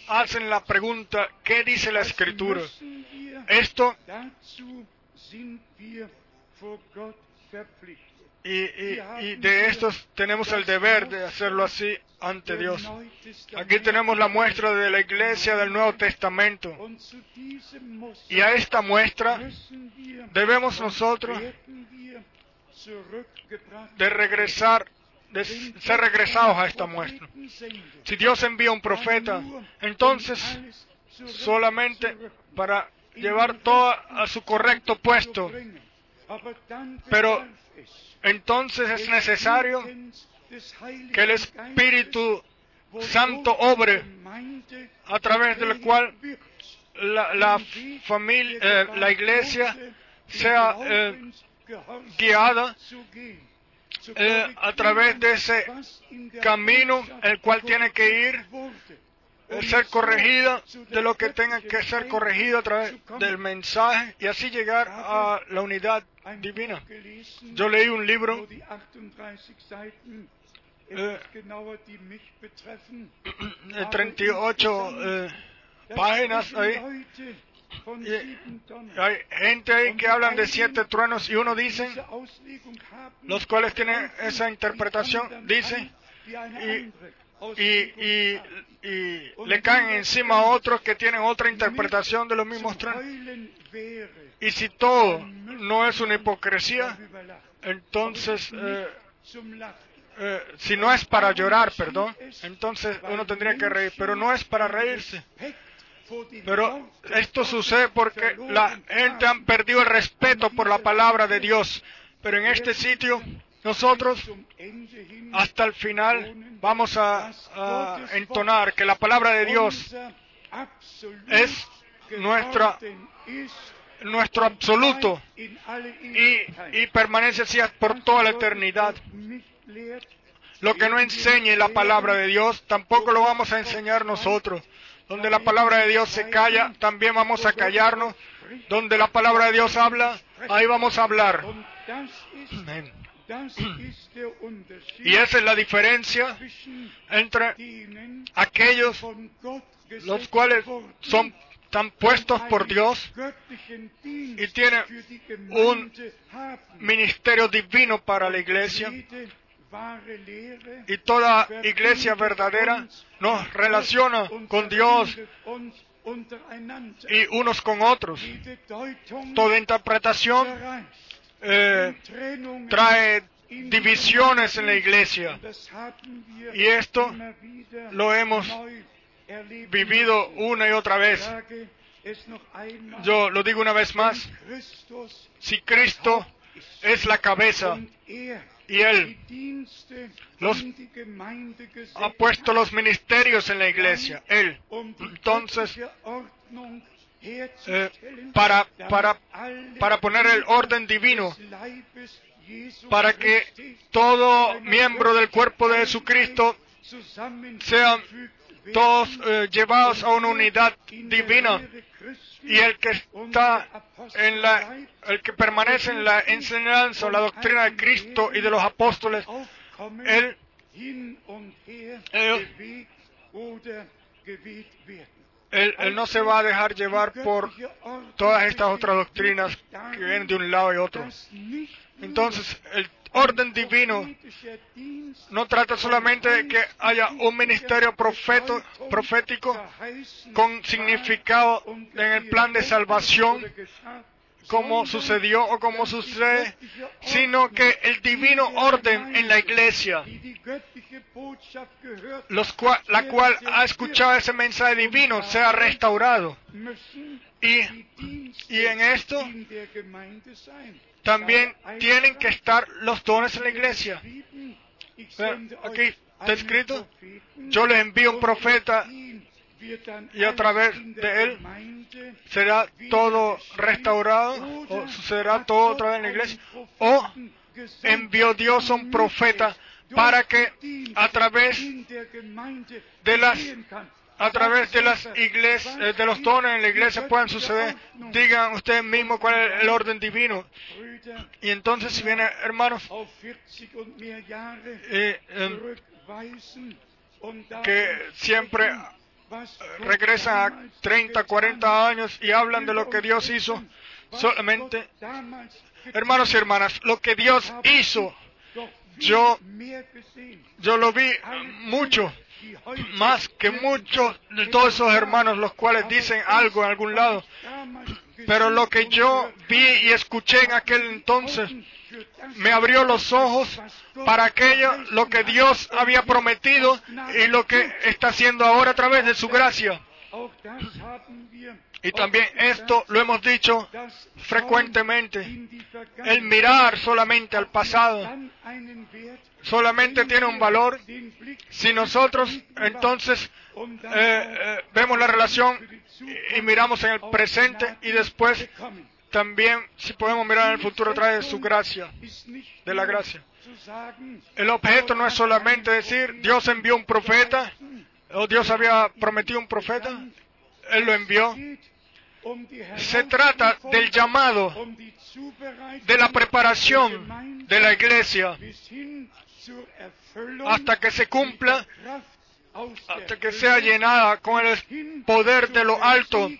hacen la pregunta, ¿qué dice la escritura? Esto y, y- de estos tenemos el deber de hacerlo así ante Dios. Aquí tenemos la muestra de la iglesia del Nuevo Testamento y a esta muestra debemos nosotros de regresar, de ser regresados a esta muestra. Si Dios envía un profeta, entonces solamente para llevar todo a su correcto puesto, Pero entonces es necesario que el Espíritu Santo obre a través del cual la familia, eh, la iglesia sea eh, guiada eh, a través de ese camino el cual tiene que ir, eh, ser corregida de lo que tenga que ser corregido a través del mensaje y así llegar a la unidad divina. Yo leí un libro Äh, de 38 eh, páginas ahí. Hay gente ahí que hablan de siete truenos y uno dice, los cuales tienen esa interpretación, dice, y, y, y le caen encima a otros que tienen otra interpretación de los mismos truenos. Y si todo no es una hipocresía, entonces, eh, eh, si no es para llorar, perdón, entonces uno tendría que reír, pero no es para reírse. Pero esto sucede porque la gente han perdido el respeto por la palabra de Dios. Pero en este sitio, nosotros hasta el final vamos a, entonar que la palabra de Dios es nuestra, nuestro absoluto y, y permanece así por toda la eternidad. Lo que no enseñe la palabra de Dios, tampoco lo vamos a enseñar nosotros. Donde la palabra de Dios se calla, también vamos a callarnos. Donde la palabra de Dios habla, ahí vamos a hablar. Y esa es la diferencia entre aquellos los cuales son tan puestos por Dios y tienen un ministerio divino para la iglesia y toda iglesia verdadera nos relaciona con Dios y unos con otros. Toda interpretación eh, trae divisiones en la iglesia y esto lo hemos vivido una y otra vez. Yo lo digo una vez más, si Cristo es la cabeza y Él los ha puesto los ministerios en la iglesia. Él. Entonces, eh, para, para, para poner el orden divino, para que todo miembro del cuerpo de Jesucristo sean todos eh, llevados a una unidad divina y el que está en la, el que permanece en la enseñanza o la doctrina de Cristo y de los apóstoles, él, él, él no se va a dejar llevar por todas estas otras doctrinas que vienen de un lado y otro. Entonces, el orden divino no trata solamente de que haya un ministerio profético con significado en el plan de salvación, como sucedió o como sucede, sino que el divino orden en la iglesia, la cual ha escuchado ese mensaje divino, sea restaurado. Y en esto también tienen que estar los dones en la iglesia. Aquí está escrito, yo les envío un profeta y a través de él será todo restaurado o sucederá todo otra vez en la iglesia. O envió Dios a un profeta para que a través de las a través de las iglesias, eh, de los dones en la iglesia puedan suceder. Digan ustedes mismos cuál es el orden divino. Y entonces si viene, hermanos, eh, em, que siempre regresan a 30, 40 años y hablan de lo que Dios hizo, solamente, hermanos y hermanas, lo que Dios hizo, yo, yo lo vi mucho, más que muchos de todos esos hermanos los cuales dicen algo en algún lado. Pero lo que yo vi y escuché en aquel entonces me abrió los ojos para aquello, lo que Dios había prometido y lo que está haciendo ahora a través de su gracia. Y también esto lo hemos dicho frecuentemente. El mirar solamente al pasado solamente tiene un valor si nosotros entonces eh, eh, vemos la relación y, y miramos en el presente y después también si podemos mirar en el futuro a través de su gracia, de la gracia. El objeto no es solamente decir Dios envió un profeta o Dios había prometido un profeta, Él lo envió. Se trata del llamado, de la preparación de la iglesia hasta que se cumpla, hasta que sea llenada con el poder de lo alto,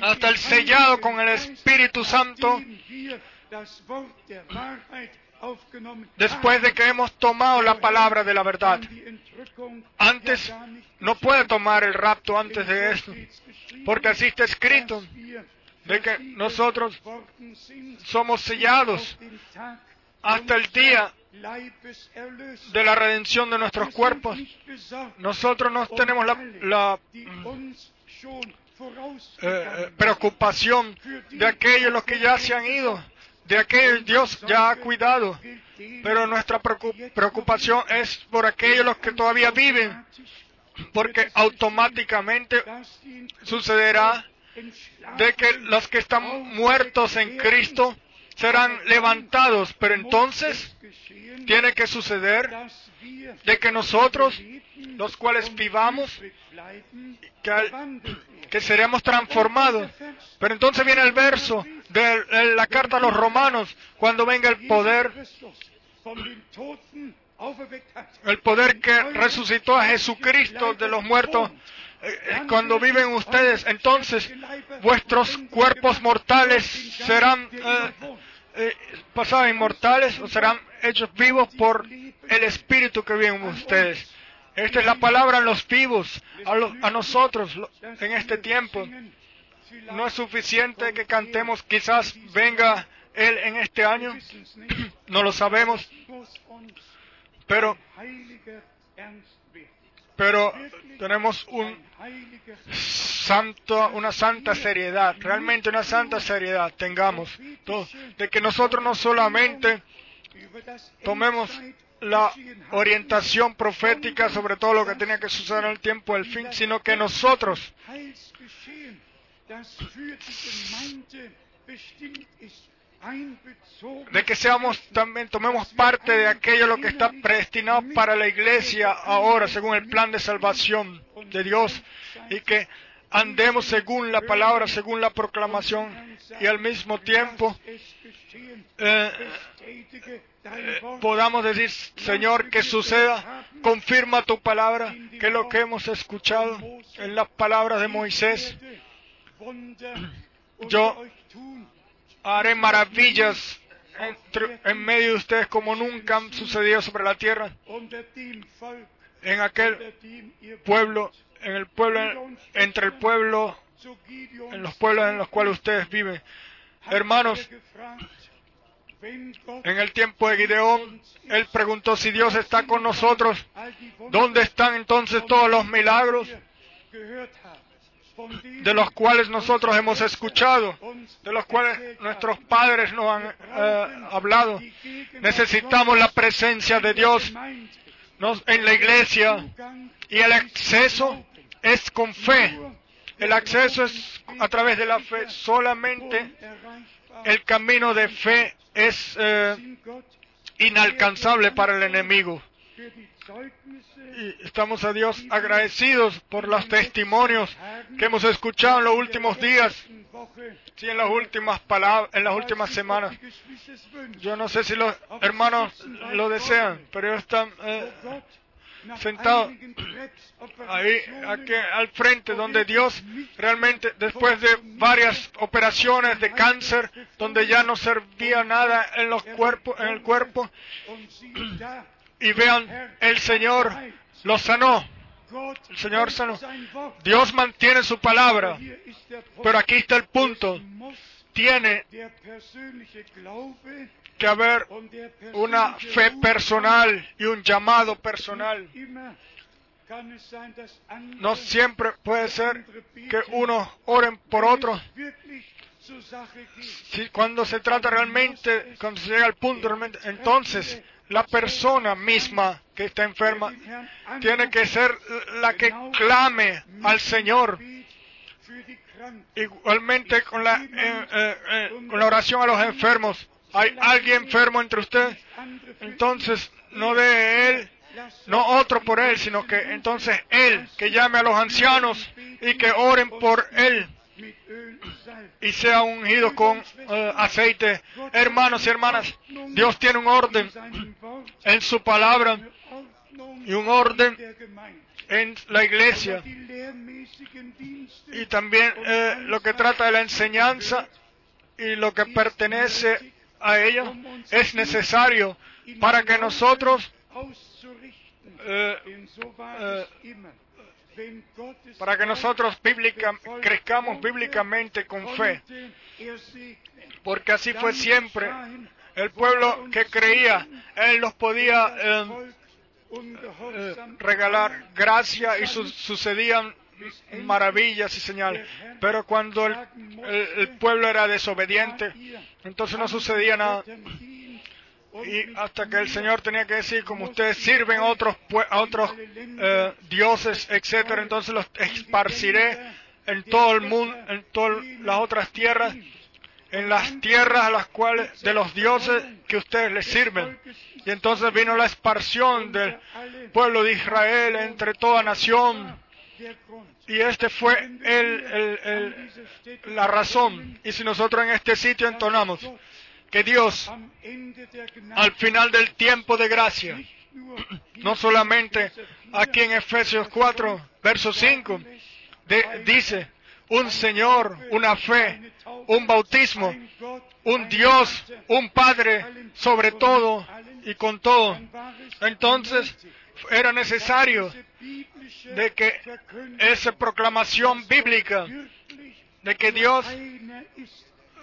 hasta el sellado con el Espíritu Santo, después de que hemos tomado la palabra de la verdad. Antes no puede tomar el rapto antes de esto, porque así está escrito, de que nosotros somos sellados hasta el día de la redención de nuestros cuerpos. Nosotros no tenemos la, la, eh, eh, preocupación de aquellos los que ya se han ido, de aquellos Dios ya ha cuidado, pero nuestra preocup- preocupación es por aquellos los que todavía viven, porque automáticamente sucederá de que los que están muertos en Cristo serán levantados, pero entonces tiene que suceder de que nosotros, los cuales vivamos, que, seremos transformados. Pero entonces viene el verso de la carta a los romanos, cuando venga el poder, el poder que resucitó a Jesucristo de los muertos, cuando viven ustedes, entonces vuestros cuerpos mortales serán eh, eh, pasados inmortales o serán hechos vivos por el Espíritu que vive en ustedes. Esta es la palabra a los vivos, a, a nosotros en este tiempo. No es suficiente que cantemos, quizás venga Él en este año, no lo sabemos, pero, pero tenemos un una santa seriedad, realmente una santa seriedad tengamos, de que nosotros no solamente tomemos la orientación profética sobre todo lo que tenía que suceder en el tiempo del fin, sino que nosotros De que seamos también tomemos parte de aquello lo que está predestinado para la iglesia ahora según el plan de salvación de Dios y que andemos según la palabra, según la proclamación y al mismo tiempo eh, eh, podamos decir, Señor, que suceda, confirma tu palabra, que lo que hemos escuchado en las palabras de Moisés, Yo-. Haré maravillas entre- en medio de ustedes como nunca han sucedido sobre la tierra, en aquel pueblo, en el pueblo, entre el pueblo, en los pueblos en los cuales ustedes viven. Hermanos, en el tiempo de Gideón, él preguntó si Dios está con nosotros, ¿dónde están entonces todos los milagros de los cuales nosotros hemos escuchado, de los cuales nuestros padres nos han eh, hablado? Necesitamos la presencia de Dios en la iglesia y el acceso es con fe. El acceso es a través de la fe. Solamente el camino de fe es eh, inalcanzable para el enemigo. Y estamos a Dios agradecidos por los testimonios que hemos escuchado en los últimos días, sí, en las últimas palabras, en las últimas semanas. Yo no sé si los hermanos lo desean, pero ellos están eh, sentados ahí, al frente, donde Dios realmente, después de varias operaciones de cáncer, donde ya no servía nada en los cuerpos, en el cuerpo, y vean, el Señor lo sanó. El Señor sanó. Dios mantiene su palabra, pero aquí está el punto. Tiene que haber una fe personal y un llamado personal. No siempre puede ser que unos oren por otros. Cuando se trata realmente, cuando se llega al punto realmente, entonces la persona misma que está enferma tiene que ser la que clame al Señor. Igualmente con la, eh, eh, eh, con la oración a los enfermos. ¿Hay alguien enfermo entre ustedes? Entonces no de él, no otro por él, sino que entonces él que llame a los ancianos y que oren por él y sea ungido con eh, aceite. Hermanos y hermanas, Dios tiene un orden en su palabra y un orden en la iglesia y también eh, lo que trata de la enseñanza y lo que pertenece a ella es necesario para que nosotros eh, eh, para que nosotros crezcamos bíblicamente con fe, porque así fue siempre. El pueblo que creía, Él los podía eh, eh, regalar gracia y su- sucedían maravillas y señales. Pero cuando el pueblo era desobediente, entonces no sucedía nada. Y hasta que el Señor tenía que decir, como ustedes sirven a otros, a otros eh, dioses, etcétera, entonces los esparciré en todo el mundo, en todas las otras tierras, en las tierras a las cuales, de los dioses que ustedes les sirven. Y entonces vino la esparción del pueblo de Israel entre toda nación. Y este fue el, el- el- la razón. Y si nosotros en este sitio entonamos que Dios, al final del tiempo de gracia, no solamente aquí en Efesios 4, verso 5, de- dice, un Señor, una fe, un bautismo, un Dios, un Padre, sobre todo y con todo. Entonces era necesario de que esa proclamación bíblica de que Dios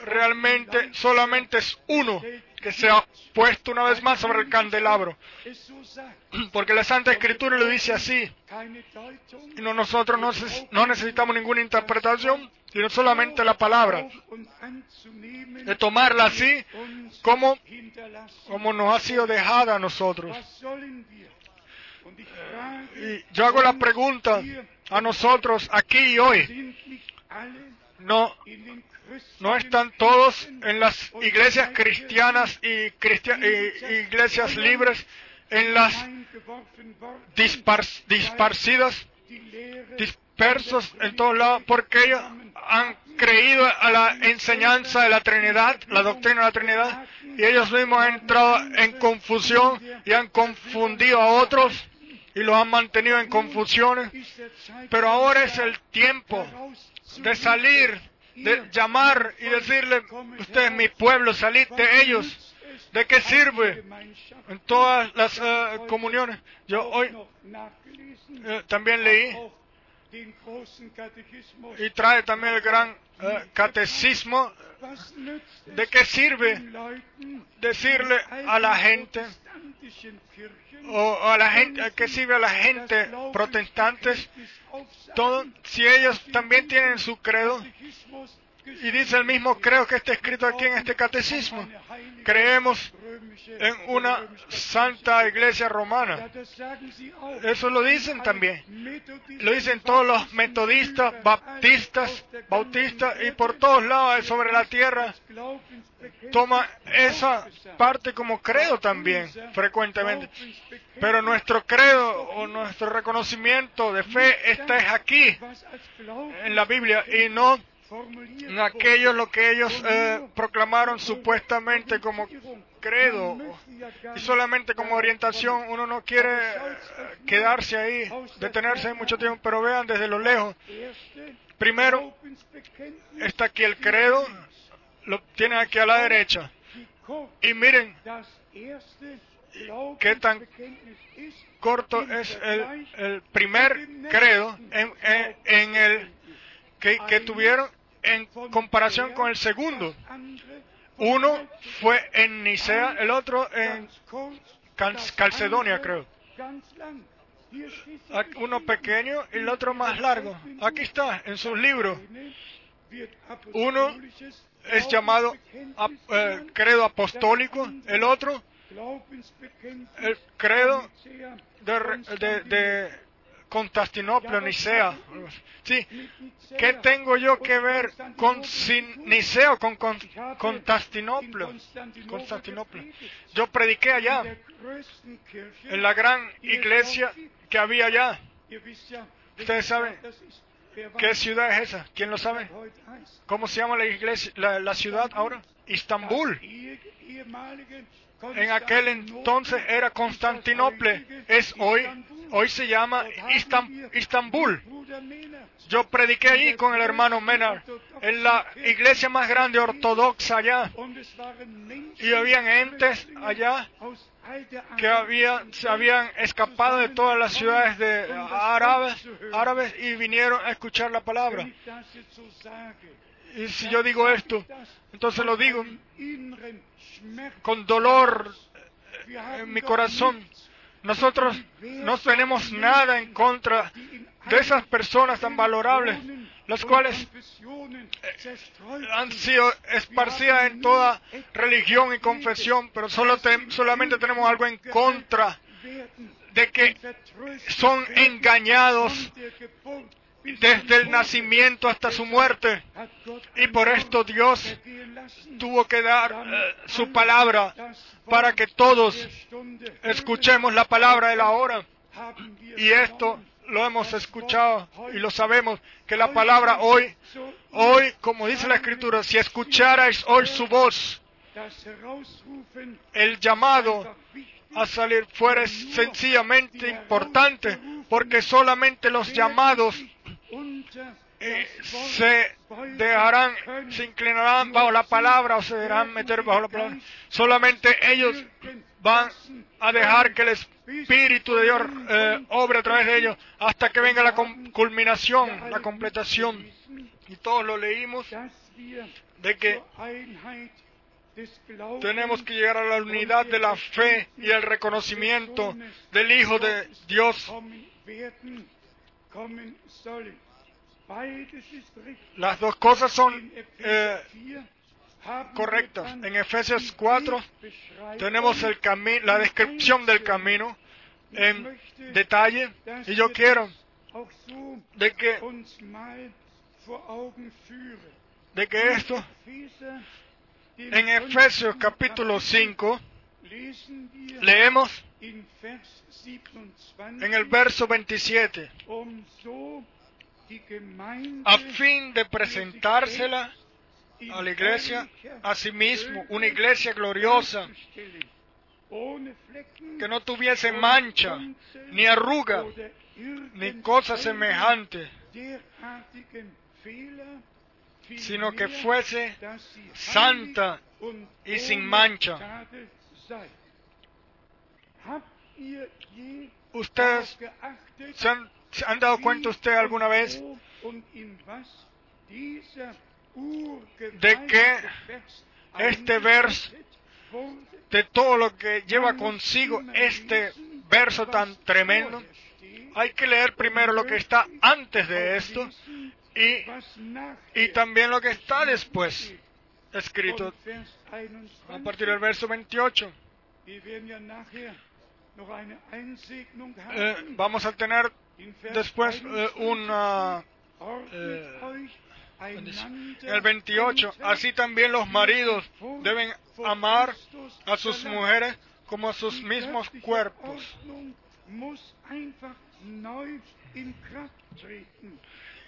realmente solamente es uno que se ha puesto una vez más sobre el candelabro. Porque la Santa Escritura lo dice así. Y no, nosotros no, no necesitamos ninguna interpretación, sino solamente la palabra. De tomarla así como como nos ha sido dejada a nosotros. Y yo hago la pregunta a nosotros aquí y hoy, ¿no, no están todos en las iglesias cristianas y, y iglesias libres, en las dispar- disparcidas, dispersos en todos lados, porque ellos han creído a la enseñanza de la Trinidad, la doctrina de la Trinidad, y ellos mismos han entrado en confusión y han confundido a otros y los han mantenido en confusiones. Pero ahora es el tiempo de salir, de llamar y decirle, usted es mi pueblo, salid de ellos. ¿De qué sirve en todas las eh, comuniones? Yo hoy eh, también leí y trae también el gran eh, catecismo. ¿De qué sirve decirle a la gente o a la gente, a qué sirve a la gente protestantes. Si ellos también tienen su credo y dice el mismo creo que está escrito aquí en este catecismo? Creemos en una santa iglesia romana. Eso lo dicen también. Lo dicen todos los metodistas, baptistas, bautistas y por todos lados sobre la tierra. Toma esa parte como credo también frecuentemente. Pero nuestro credo o nuestro reconocimiento de fe está es aquí en la Biblia y no aquello lo que ellos eh, proclamaron supuestamente como credo y solamente como orientación. Uno no quiere eh, quedarse ahí, detenerse mucho tiempo, pero vean desde lo lejos. Primero está aquí el credo, lo tienen aquí a la derecha. Y miren qué tan corto es el, el primer credo en, en- en el que, que tuvieron en comparación con el segundo. Uno fue en Nicea, el otro en Cal- Calcedonia, creo. Uno pequeño y el otro más largo. Aquí está, en sus libros. Uno es llamado eh, credo apostólico, el otro credo de, de, de Constantinopla, Nicea. Sí, ¿qué tengo yo que ver con Sin- Nicea o con, con Constantinopla? Constantinopla. Yo prediqué allá, en la gran iglesia que había allá. Ustedes saben ¿Qué ciudad es esa? ¿Quién lo sabe? ¿Cómo se llama la iglesia, la, la ciudad ahora? Istambul. En aquel entonces era Constantinopla. Es hoy, hoy se llama Istam- Istambul. Yo prediqué allí con el hermano Menar, en la iglesia más grande ortodoxa allá. Y habían entes allá que habían, se habían escapado de todas las ciudades de árabes, árabes y vinieron a escuchar la palabra. Y si yo digo esto, entonces lo digo con dolor en mi corazón. Nosotros no tenemos nada en contra de esas personas tan valorables, las cuales han sido esparcidas en toda religión y confesión, pero solo te- solamente tenemos algo en contra de que son engañados desde el nacimiento hasta su muerte. Y por esto Dios tuvo que dar eh, su palabra para que todos escuchemos la palabra de la hora. Y esto lo hemos escuchado y lo sabemos, que la palabra hoy, hoy, como dice la Escritura, si escucharais hoy su voz, el llamado a salir fuera es sencillamente importante, porque solamente los llamados se dejarán, se inclinarán bajo la palabra o se dejarán meter bajo la palabra. Solamente ellos van a dejar que el Espíritu de Dios eh, obre a través de ellos hasta que venga la culminación, la completación. Y todos lo leímos de que tenemos que llegar a la unidad de la fe y el reconocimiento del Hijo de Dios. Las dos cosas son eh, correctas. En Efesios 4 tenemos el la descripción del camino en detalle y yo quiero de que, de que esto en Efesios capítulo 5 leemos en el verso 27 a fin de presentársela a la iglesia a sí mismo, una iglesia gloriosa que no tuviese mancha, ni arruga, ni cosa semejante, sino que fuese santa y sin mancha. Ustedes han dado cuenta usted alguna vez de que este verso, de todo lo que lleva consigo este verso tan tremendo, hay que leer primero lo que está antes de esto y, y también lo que está después escrito a partir del verso 28. Eh, vamos a tener después eh, una eh, el 28. Así también los maridos deben amar a sus mujeres como a sus mismos cuerpos.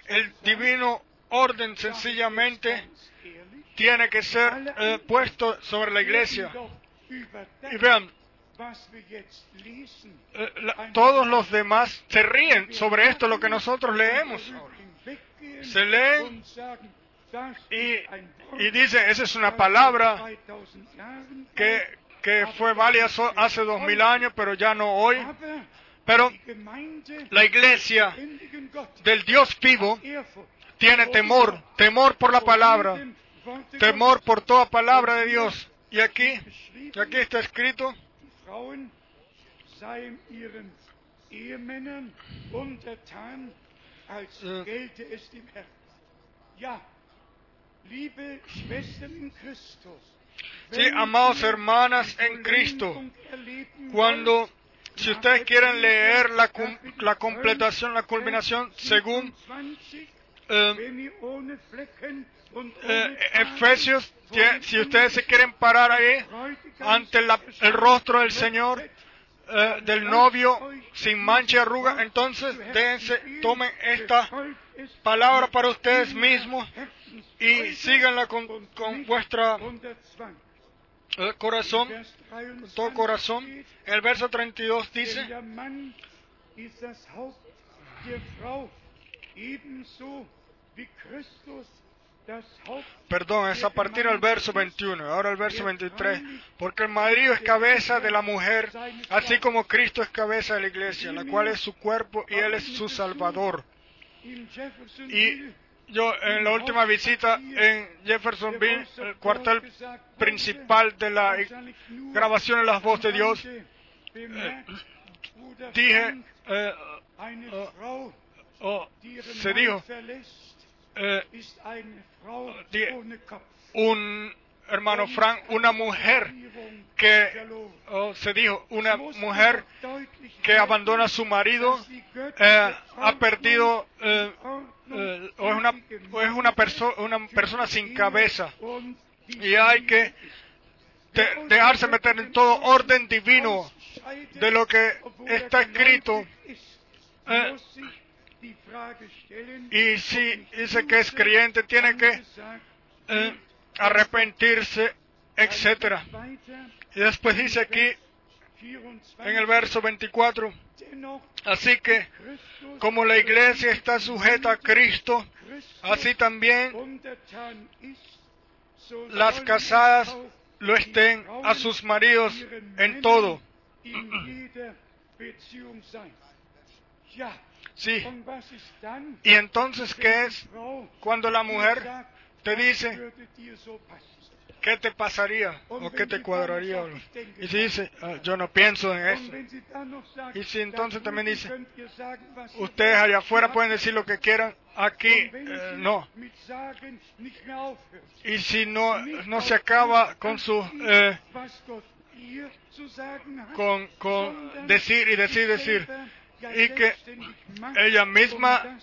El divino orden sencillamente tiene que ser eh, puesto sobre la iglesia. Y vean, la- todos los demás se ríen sobre esto, lo que nosotros leemos. ahora. Se leen y, y dicen, esa es una palabra que, que fue válida hace dos mil años, pero ya no hoy. Pero la iglesia del Dios vivo tiene temor, temor por la palabra, temor por toda palabra de Dios. Y aquí, y aquí está escrito, Sí, amados hermanas en Cristo, cuando, si ustedes quieren leer la, la completación, la culminación, según eh, eh, Efesios, si ustedes se quieren parar ahí ante la- el rostro del Señor, eh, del novio sin mancha y arruga, entonces déjense, tomen esta palabra para ustedes mismos y síganla con, con vuestro eh, corazón, todo corazón. El verso 32 Denn dice, Perdón, es a partir del verso 21, ahora el verso 23. Porque el marido es cabeza de la mujer, así como Cristo es cabeza de la iglesia, la cual es su cuerpo y él es su salvador. Y yo en la última visita en Jeffersonville, el cuartel principal de la grabación de las voces de Dios, dije, eh, oh, oh, se dijo, eh, un hermano Frank, una mujer que, oh, se dijo, una mujer que abandona a su marido, eh, ha perdido, eh, eh, o es una, o es una, perso- una persona sin cabeza. Y hay que de- dejarse meter en todo orden divino de lo que está escrito. Y si dice que es creyente, tiene que eh, arrepentirse, etcétera. Y después dice aquí en el verso 24, así que como la iglesia está sujeta a Cristo, así también las casadas lo estén a sus maridos en todo. Sí. ¿Y entonces qué es cuando la mujer te dice, ¿qué te pasaría o qué te cuadraría? Y si dice, "Ah, yo no pienso en eso. Y si entonces también dice, Ustedes allá afuera pueden decir lo que quieran, aquí eh, no. Y si no, no se acaba con su, eh, con, con decir y decir, decir, y que ella misma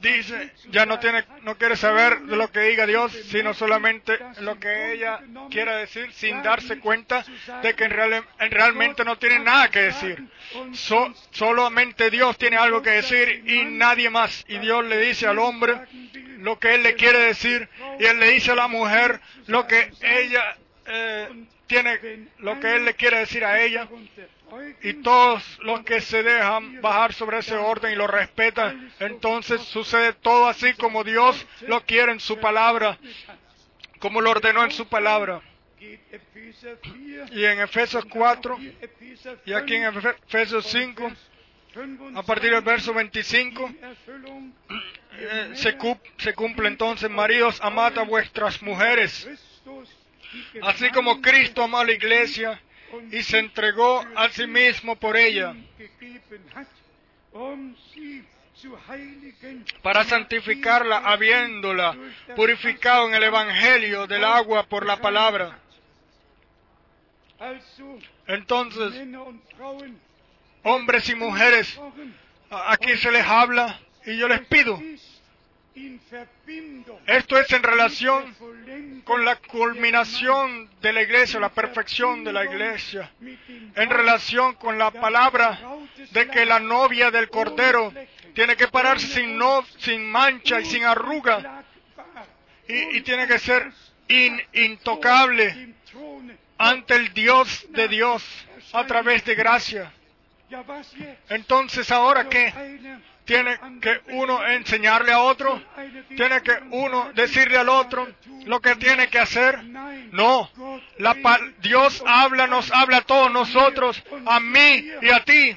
dice, ya no tiene, no quiere saber de lo que diga Dios, sino solamente lo que ella quiera decir, sin darse cuenta de que en real- en realmente no tiene nada que decir. So- solamente Dios tiene algo que decir y nadie más. Y Dios le dice al hombre lo que él le quiere decir y él le dice a la mujer lo que ella eh, tiene, lo que él le quiere decir a ella. Y todos los que se dejan bajar sobre ese orden y lo respetan, entonces sucede todo así como Dios lo quiere en su palabra, como lo ordenó en su palabra. Y en Efesios 4 y aquí en Efe- Efesios 5, a partir del verso 25, eh, se cumple entonces, maridos, amad a vuestras mujeres, así como Cristo amó a la iglesia y se entregó a sí mismo por ella, para santificarla, habiéndola purificado en el Evangelio del agua por la palabra. Entonces, hombres y mujeres, aquí se les habla y yo les pido, esto es en relación con la culminación de la iglesia, la perfección de la iglesia, en relación con la palabra de que la novia del Cordero tiene que pararse sin, no, sin mancha y sin arruga y, y tiene que ser in- intocable ante el Dios de Dios a través de gracia. Entonces, ahora que tiene que uno enseñarle a otro, tiene que uno decirle al otro lo que tiene que hacer. No, Dios habla, nos habla a todos nosotros, a mí y a ti.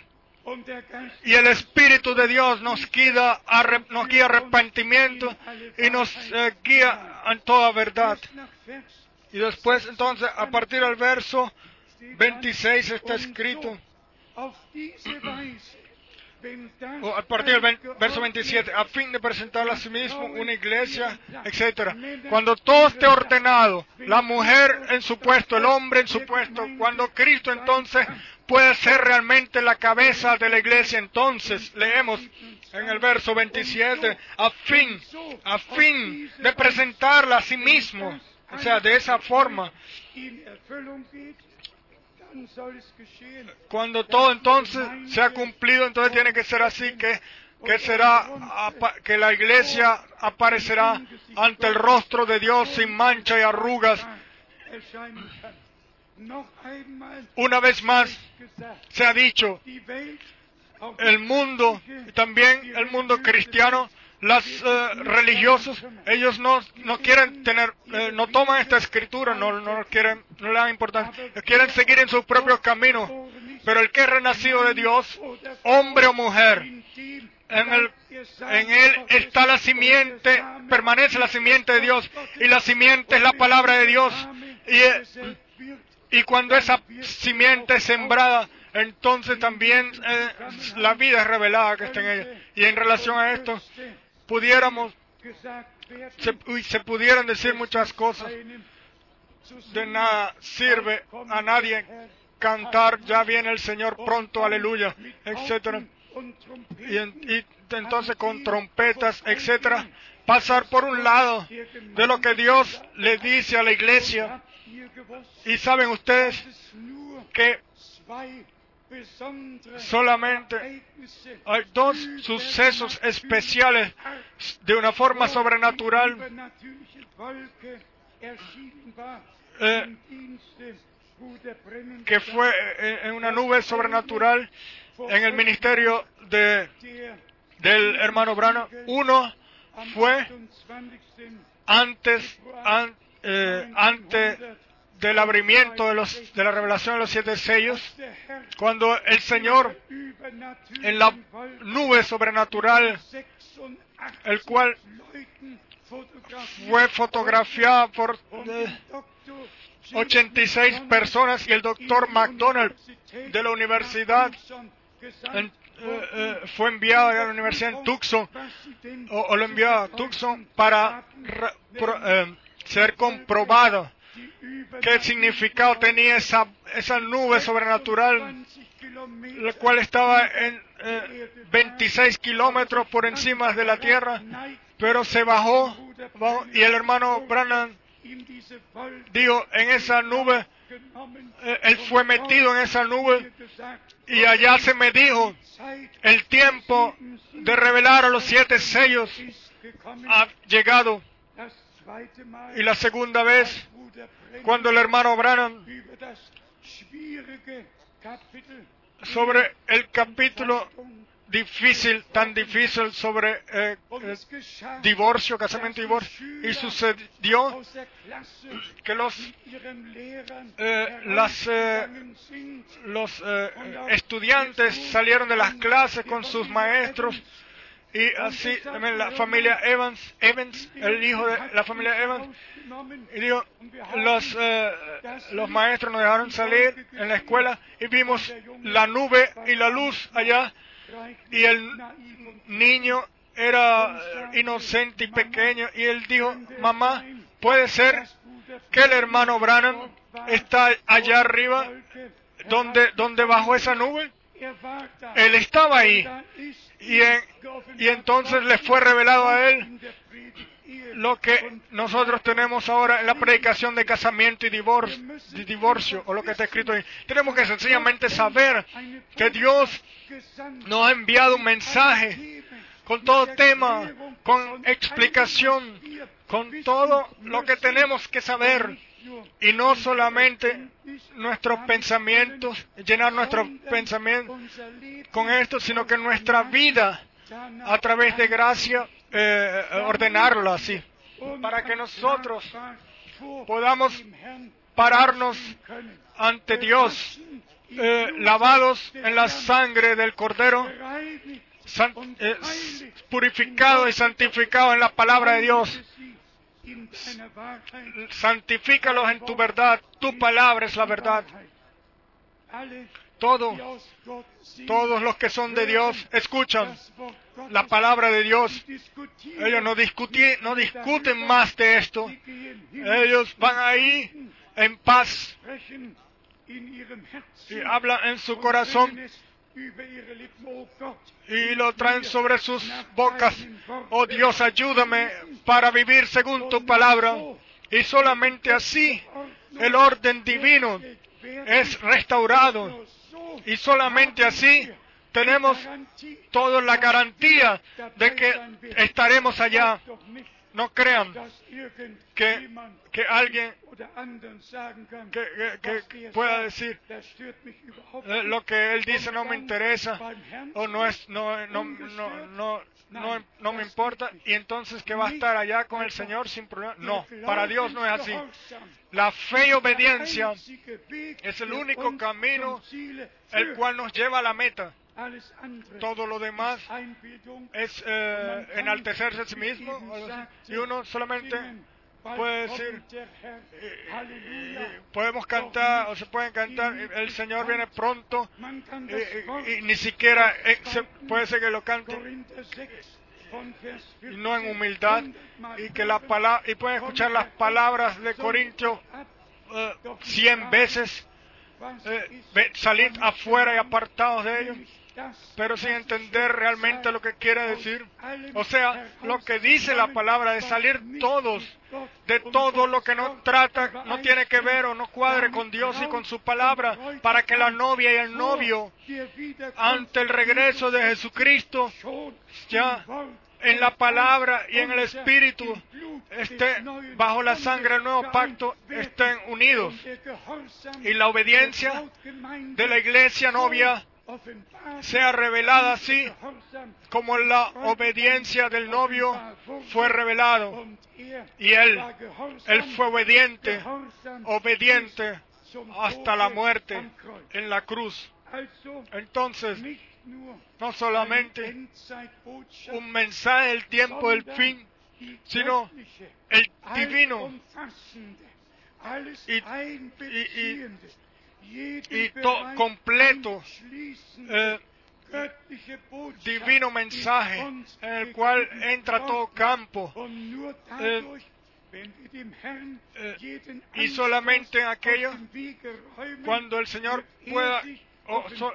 Y el Espíritu de Dios nos guía, nos guía arrepentimiento y nos eh, guía en toda verdad. Y después, entonces, a partir del verso 26 está escrito, o a partir del verso 27, a fin de presentar a sí mismo una iglesia, etcétera. Cuando todo esté ordenado, la mujer en su puesto, el hombre en su puesto, cuando Cristo entonces puede ser realmente la cabeza de la iglesia, entonces leemos en el verso 27, a fin, a fin de presentarla a sí mismo, o sea, de esa forma, cuando todo entonces se ha cumplido, entonces tiene que ser así que que será que la iglesia aparecerá ante el rostro de Dios sin mancha y arrugas. Una vez más se ha dicho, el mundo, y también el mundo cristiano, los eh, religiosos, ellos no, no quieren tener, eh, no toman esta escritura, no, no quieren, no le dan importancia, quieren seguir en sus propios caminos. Pero el que es renacido de Dios, hombre o mujer, en, el, en él está la simiente, permanece la simiente de Dios, y la simiente es la palabra de Dios. Y, y cuando esa simiente es sembrada, entonces también eh, la vida es revelada que está en ella. Y en relación a esto, pudiéramos, se, se pudieran decir muchas cosas. De nada sirve a nadie cantar, ya viene el Señor pronto, aleluya, etcétera. Y, y entonces con trompetas, etcétera, pasar por un lado de lo que Dios le dice a la iglesia. Y saben ustedes que solamente hay dos sucesos especiales de una forma sobrenatural eh, que fue eh, en una nube sobrenatural en el ministerio de, del hermano Brano. Uno fue antes, an- eh, del abrimiento de, los, de la revelación de los siete sellos, cuando el Señor en la nube sobrenatural, el cual fue fotografiada por eh, 86 personas y el doctor McDonald de la universidad eh, eh, fue enviado a la universidad en Tucson o, lo envió a Tucson para eh, ser comprobado qué significado tenía esa, esa nube sobrenatural, la cual estaba en eh, 26 kilómetros por encima de la tierra, pero se bajó, y el hermano Branham dijo, en esa nube, eh, él fue metido en esa nube y allá se me dijo, el tiempo de revelar a los siete sellos ha llegado. Y la segunda vez, cuando el hermano Branham sobre el capítulo difícil, tan difícil sobre eh, eh, divorcio, casamiento y divorcio, y sucedió que los, eh, eh, los estudiantes salieron de las clases con sus maestros y así la familia Evans, Evans, el hijo de la familia Evans, y dijo, los, eh, los maestros nos dejaron salir en la escuela y vimos la nube y la luz allá. Y el niño era eh, inocente y pequeño. Y él dijo, mamá, puede ser que el hermano Branham está allá arriba donde, donde bajó esa nube. Él estaba ahí y, en- y entonces le fue revelado a él lo que nosotros tenemos ahora en la predicación de casamiento y divorcio, divorcio, o lo que está escrito ahí. Tenemos que sencillamente saber que Dios nos ha enviado un mensaje con todo tema, con explicación, con todo lo que tenemos que saber y no solamente nuestros pensamientos, llenar nuestros pensamientos con esto, sino que nuestra vida a través de gracia eh, ordenarla así, para que nosotros podamos pararnos ante Dios, eh, lavados en la sangre del Cordero, eh, purificados y santificados en la palabra de Dios. Santifícalos en tu verdad, tu palabra es la verdad. Todo, todos los que son de Dios escuchan la palabra de Dios. Ellos no, no discuten más de esto. Ellos van ahí en paz y hablan en su corazón y lo traen sobre sus bocas. Oh Dios, ayúdame para vivir según tu palabra. Y solamente así el orden divino es restaurado. Y solamente así tenemos toda la garantía de que estaremos allá. No crean que, que alguien que, que- que pueda decir. Eh, lo que él dice no me interesa o no es no no no no no, no me importa. y entonces que va a estar allá con el Señor sin problema. No, para Dios no es así. La fe y obediencia es el único camino el cual nos lleva a la meta. Todo lo demás es eh, enaltecerse a sí mismo y uno solamente puede decir eh, podemos cantar o se pueden cantar el Señor viene pronto y, y- y ni siquiera eh, se- puede ser que lo cante. Y no en humildad y que la palabra y pueden escuchar las palabras de Corintio eh, cien veces eh, ve- salid afuera y apartados de ellos pero sin entender realmente lo que quiere decir. O sea, lo que dice la palabra de salir todos de todo lo que no trata, no tiene que ver o no cuadre con Dios y con su palabra, para que la novia y el novio, ante el regreso de Jesucristo, ya en la palabra y en el Espíritu, esté bajo la sangre del nuevo pacto, estén unidos. Y la obediencia de la iglesia novia sea revelada así como la obediencia del novio fue revelado. Y él, él fue obediente, obediente hasta la muerte en la cruz. Entonces, no solamente un mensaje del tiempo del fin, sino el divino y- einbeziehende, jeden y completo, eh, divino mensaje en el cual entra todo campo eh, y solamente aquello, cuando el Señor pueda, sich o so-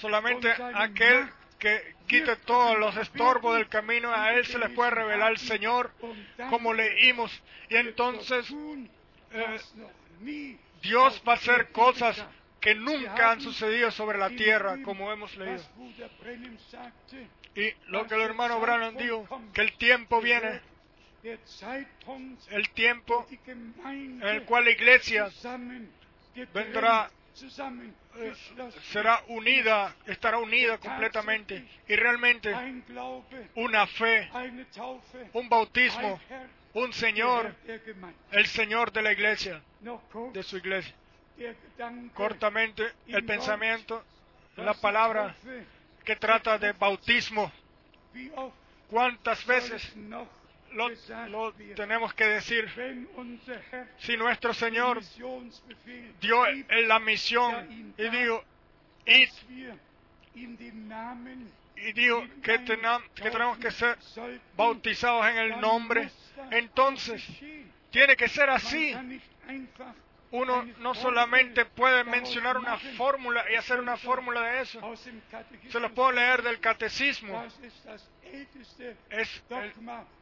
solamente aquel que quite todos los estorbos del camino, a él se le puede revelar el Señor, como leímos. Y entonces eh, Dios va a hacer cosas que nunca han sucedido sobre la tierra, como hemos leído. Y lo que el hermano Branham dijo, que el tiempo viene, el tiempo en el cual la iglesia vendrá, zusammengeschlossen, será unida, estará unida completamente. Y realmente una fe, un bautismo, un Señor, el Señor de la iglesia, de su iglesia. Cortamente, el pensamiento, la palabra que trata de bautismo. ¿Cuántas veces lo, tenemos que decir? Si nuestro Señor dio en la misión y dijo, y dijo que, tena- que tenemos que ser bautizados en el nombre, entonces tiene que ser así. Uno no solamente puede mencionar una fórmula y hacer una fórmula de eso. Se lo puedo leer del catecismo. Es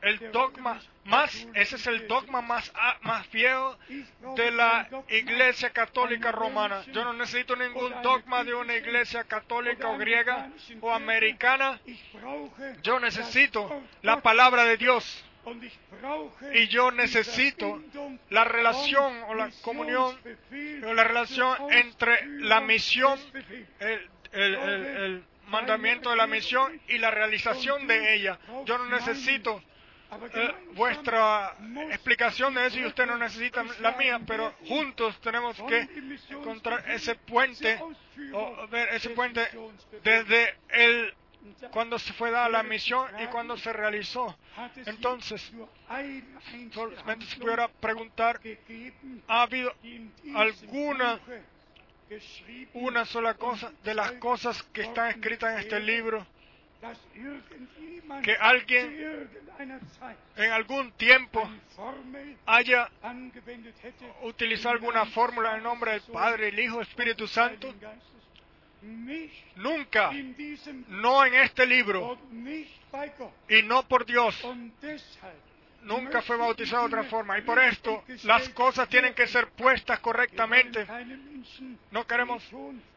el, dogma más, ese es el dogma más, a- más viejo de la Iglesia Católica Romana. Yo no necesito ningún dogma de una Iglesia católica o griega o americana. Yo necesito la palabra de Dios. Y yo necesito la relación o la comunión o la relación entre la misión, el, mandamiento de la misión y la realización de ella. Yo no necesito eh, vuestra explicación de eso y usted no necesita la mía, pero juntos tenemos que encontrar ese puente o ver ese puente desde el cuando se fue dada la misión y cuando se realizó. Entonces, solamente se pudiera preguntar, ¿ha habido alguna una sola cosa de las cosas que están escritas en este libro que alguien en algún tiempo haya utilizado alguna fórmula en nombre del Padre, el Hijo, Espíritu Santo? Nunca, no en este libro y no por Dios. Nunca fue bautizado de otra forma. Y por esto las cosas tienen que ser puestas correctamente. No queremos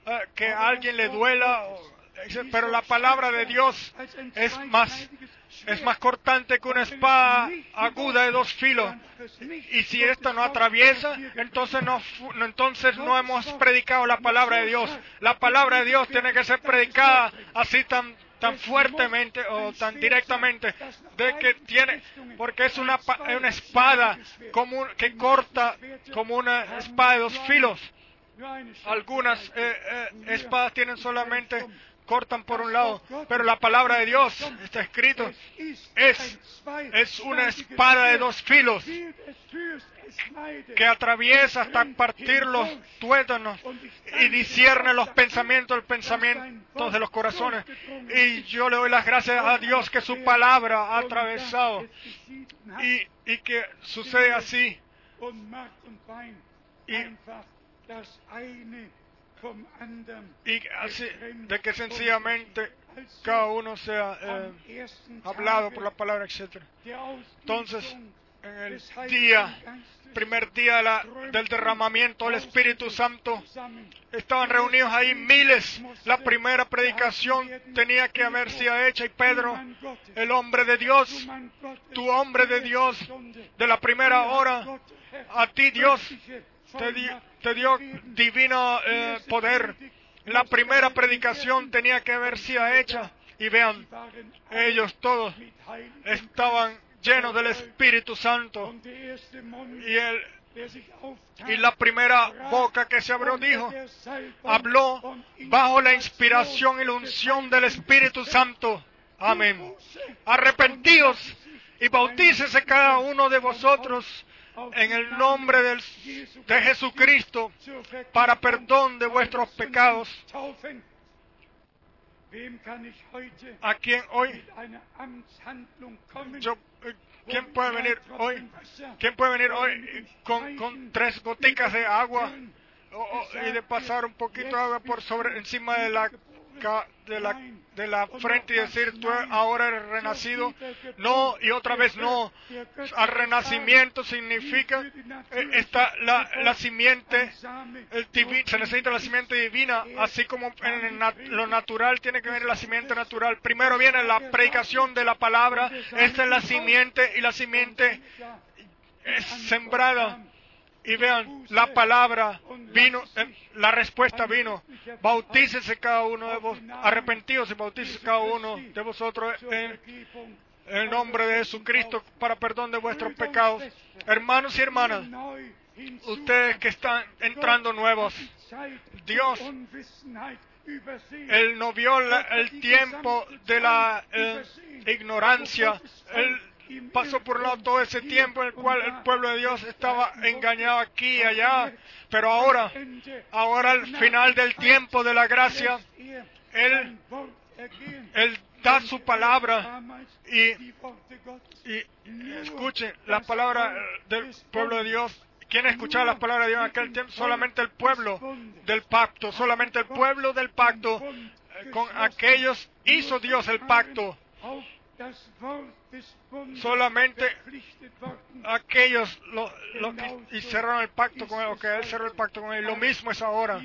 eh, que a alguien le duela, pero la palabra de Dios es más, es más cortante que una espada aguda de dos filos. Y si esta no atraviesa, entonces no, hemos predicado la palabra de Dios. La palabra de Dios tiene que ser predicada así tan tan fuertemente o tan directamente de que tiene porque es una una espada que corta como una espada de dos filos. Algunas eh, eh, espadas tienen solamente cortan por un lado, pero la palabra de Dios está escrito es es una espada de dos filos que atraviesa hasta partir los tuétanos y discierne los pensamientos, el pensamiento de los corazones. Y yo le doy las gracias a Dios que su palabra ha atravesado y, y que sucede así. Y, y así, de que sencillamente cada uno sea eh, hablado por la palabra, etc. Entonces, en el día, primer día del derramamiento del Espíritu Santo, estaban reunidos ahí miles. La primera predicación tenía que haber sido hecha y Pedro, el hombre de Dios, tu hombre de Dios, de la primera hora, a ti Dios te, di- te dio divino eh, poder. La primera predicación tenía que haber sido hecha y vean, ellos todos estaban llenos del Espíritu Santo y el y la primera boca que se abrió dijo, habló bajo la inspiración y la unción del Espíritu Santo. Amén. Arrepentidos y bautícese cada uno de vosotros en el nombre del- de Jesucristo para perdón de vuestros pecados. ¿A quién hoy? Eh, ¿Quién puede venir hoy? ¿Quién puede venir hoy eh, con, tres goticas de agua y de pasar un poquito de agua por sobre encima de la de la de la frente y decir tú ahora eres renacido? No y otra vez no. Al renacimiento significa eh, está la, la simiente el divi- se necesita la simiente divina, así como en lo natural tiene que venir la simiente natural. Primero viene la predicación de la palabra, esta es la simiente y la simiente es sembrada. Y vean, la palabra vino, eh, la respuesta vino. Bautícese cada uno de vos, arrepentidos y bautícese cada uno de vosotros en en el nombre de Jesucristo para perdón de vuestros pecados. Hermanos y hermanas, ustedes que están entrando nuevos, Dios, Él no vio la- el tiempo de la eh, ignorancia. Él pasó por lado todo ese tiempo en el cual el pueblo de Dios estaba engañado aquí y allá. Pero ahora, ahora al final del tiempo de la gracia, Él, Él da su palabra y, y escuchen la palabra del pueblo de Dios. ¿Quién escuchaba las palabras de Dios en aquel tiempo? Solamente el pueblo del pacto, solamente el pueblo del pacto. Eh, Con aquellos hizo Dios el pacto. Solamente aquellos lo, lo que- cerraron el pacto con él, o que él cerró el pacto con él. Lo mismo es ahora.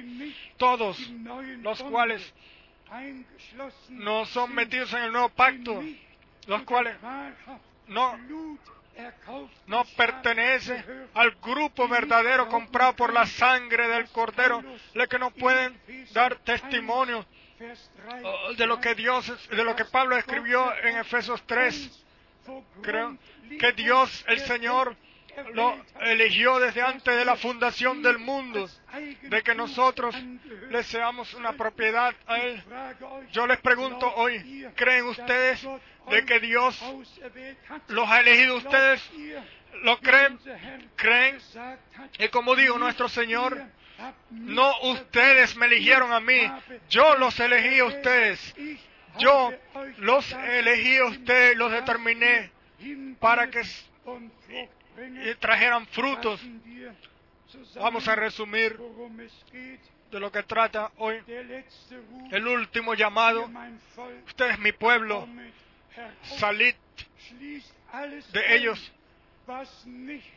Todos los cuales no son metidos en el nuevo pacto, los cuales no, no pertenecen al grupo verdadero comprado por la sangre del Cordero, los que no pueden dar testimonio de lo que Dios, de lo que Pablo escribió en Efesios 3. Creo que Dios, el Señor, lo eligió desde antes de la fundación del mundo, de que nosotros le seamos una propiedad a Él. Yo les pregunto hoy, ¿creen ustedes de que Dios los ha elegido ustedes? ¿Lo creen? ¿Creen? Y como dijo nuestro Señor, no ustedes me eligieron a mí, yo los elegí a ustedes. Yo los elegí a ustedes, los determiné para que trajeran frutos. Vamos a resumir de lo que trata hoy. El último llamado. Usted es mi pueblo. Salid de ellos.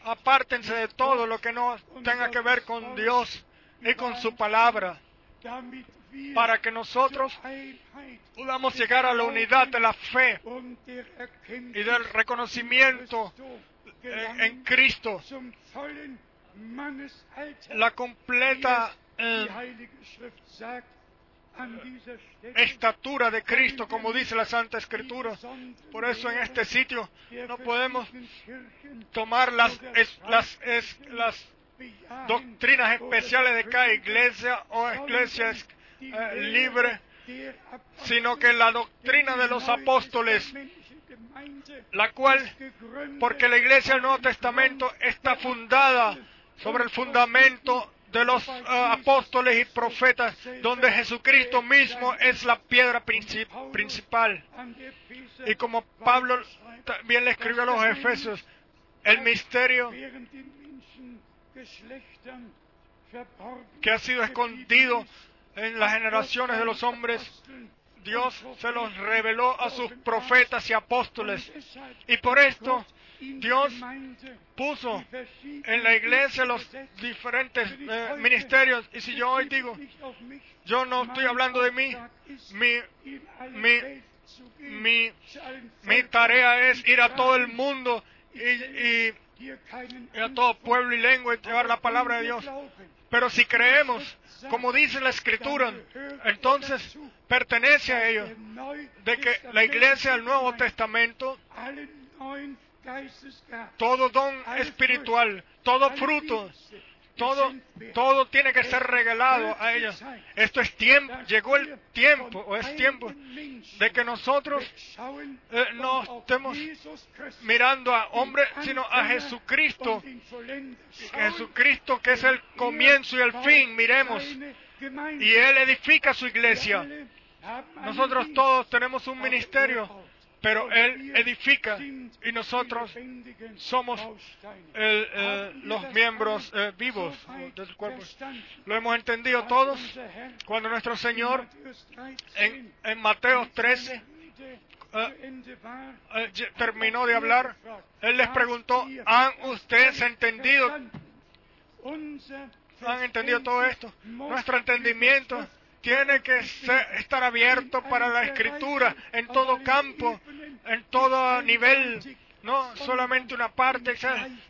Apártense de todo lo que no tenga que ver con Dios y con su palabra, para que nosotros podamos llegar a la unidad de la fe y del reconocimiento en, Cristo, la completa eh, estatura de Cristo, como dice la Santa Escritura. Por eso en este sitio no podemos tomar las doctrinas especiales de cada iglesia o iglesia es- eh, libre, sino que la doctrina de los apóstoles, la cual, porque la iglesia del Nuevo Testamento está fundada sobre el fundamento de los eh, apóstoles y profetas, donde Jesucristo mismo es la piedra princip- principal. Y como Pablo también le escribió a los Efesios, el misterio que ha sido escondido en las generaciones de los hombres, Dios se los reveló a sus profetas y apóstoles. Y por esto Dios puso en la iglesia los diferentes eh, ministerios. Y si yo hoy digo, yo no estoy hablando de mí, mi, mi, mi, mi tarea es ir a todo el mundo y, y- a todo pueblo y lengua llevar la palabra de Dios. Pero si creemos, como dice la Escritura, entonces pertenece a ellos, de que la iglesia del Nuevo Testamento, todo don espiritual, todo fruto, todo, todo tiene que ser regalado a ellos. Esto es tiempo, llegó el tiempo, o es tiempo, de que nosotros eh, no estemos mirando a hombre, sino a Jesucristo. Jesucristo que es el comienzo y el fin, miremos. Y Él edifica su iglesia. Nosotros todos tenemos un ministerio, pero Él edifica y nosotros somos eh, los miembros eh, vivos del cuerpo. ¿Lo hemos entendido todos? Cuando nuestro Señor en, Mateo 13 eh, terminó de hablar, Él les preguntó, ¿han ustedes entendido han entendido todo esto. Nuestro entendimiento tiene que estar abierto para la escritura en todo campo, en todo nivel, no solamente una parte,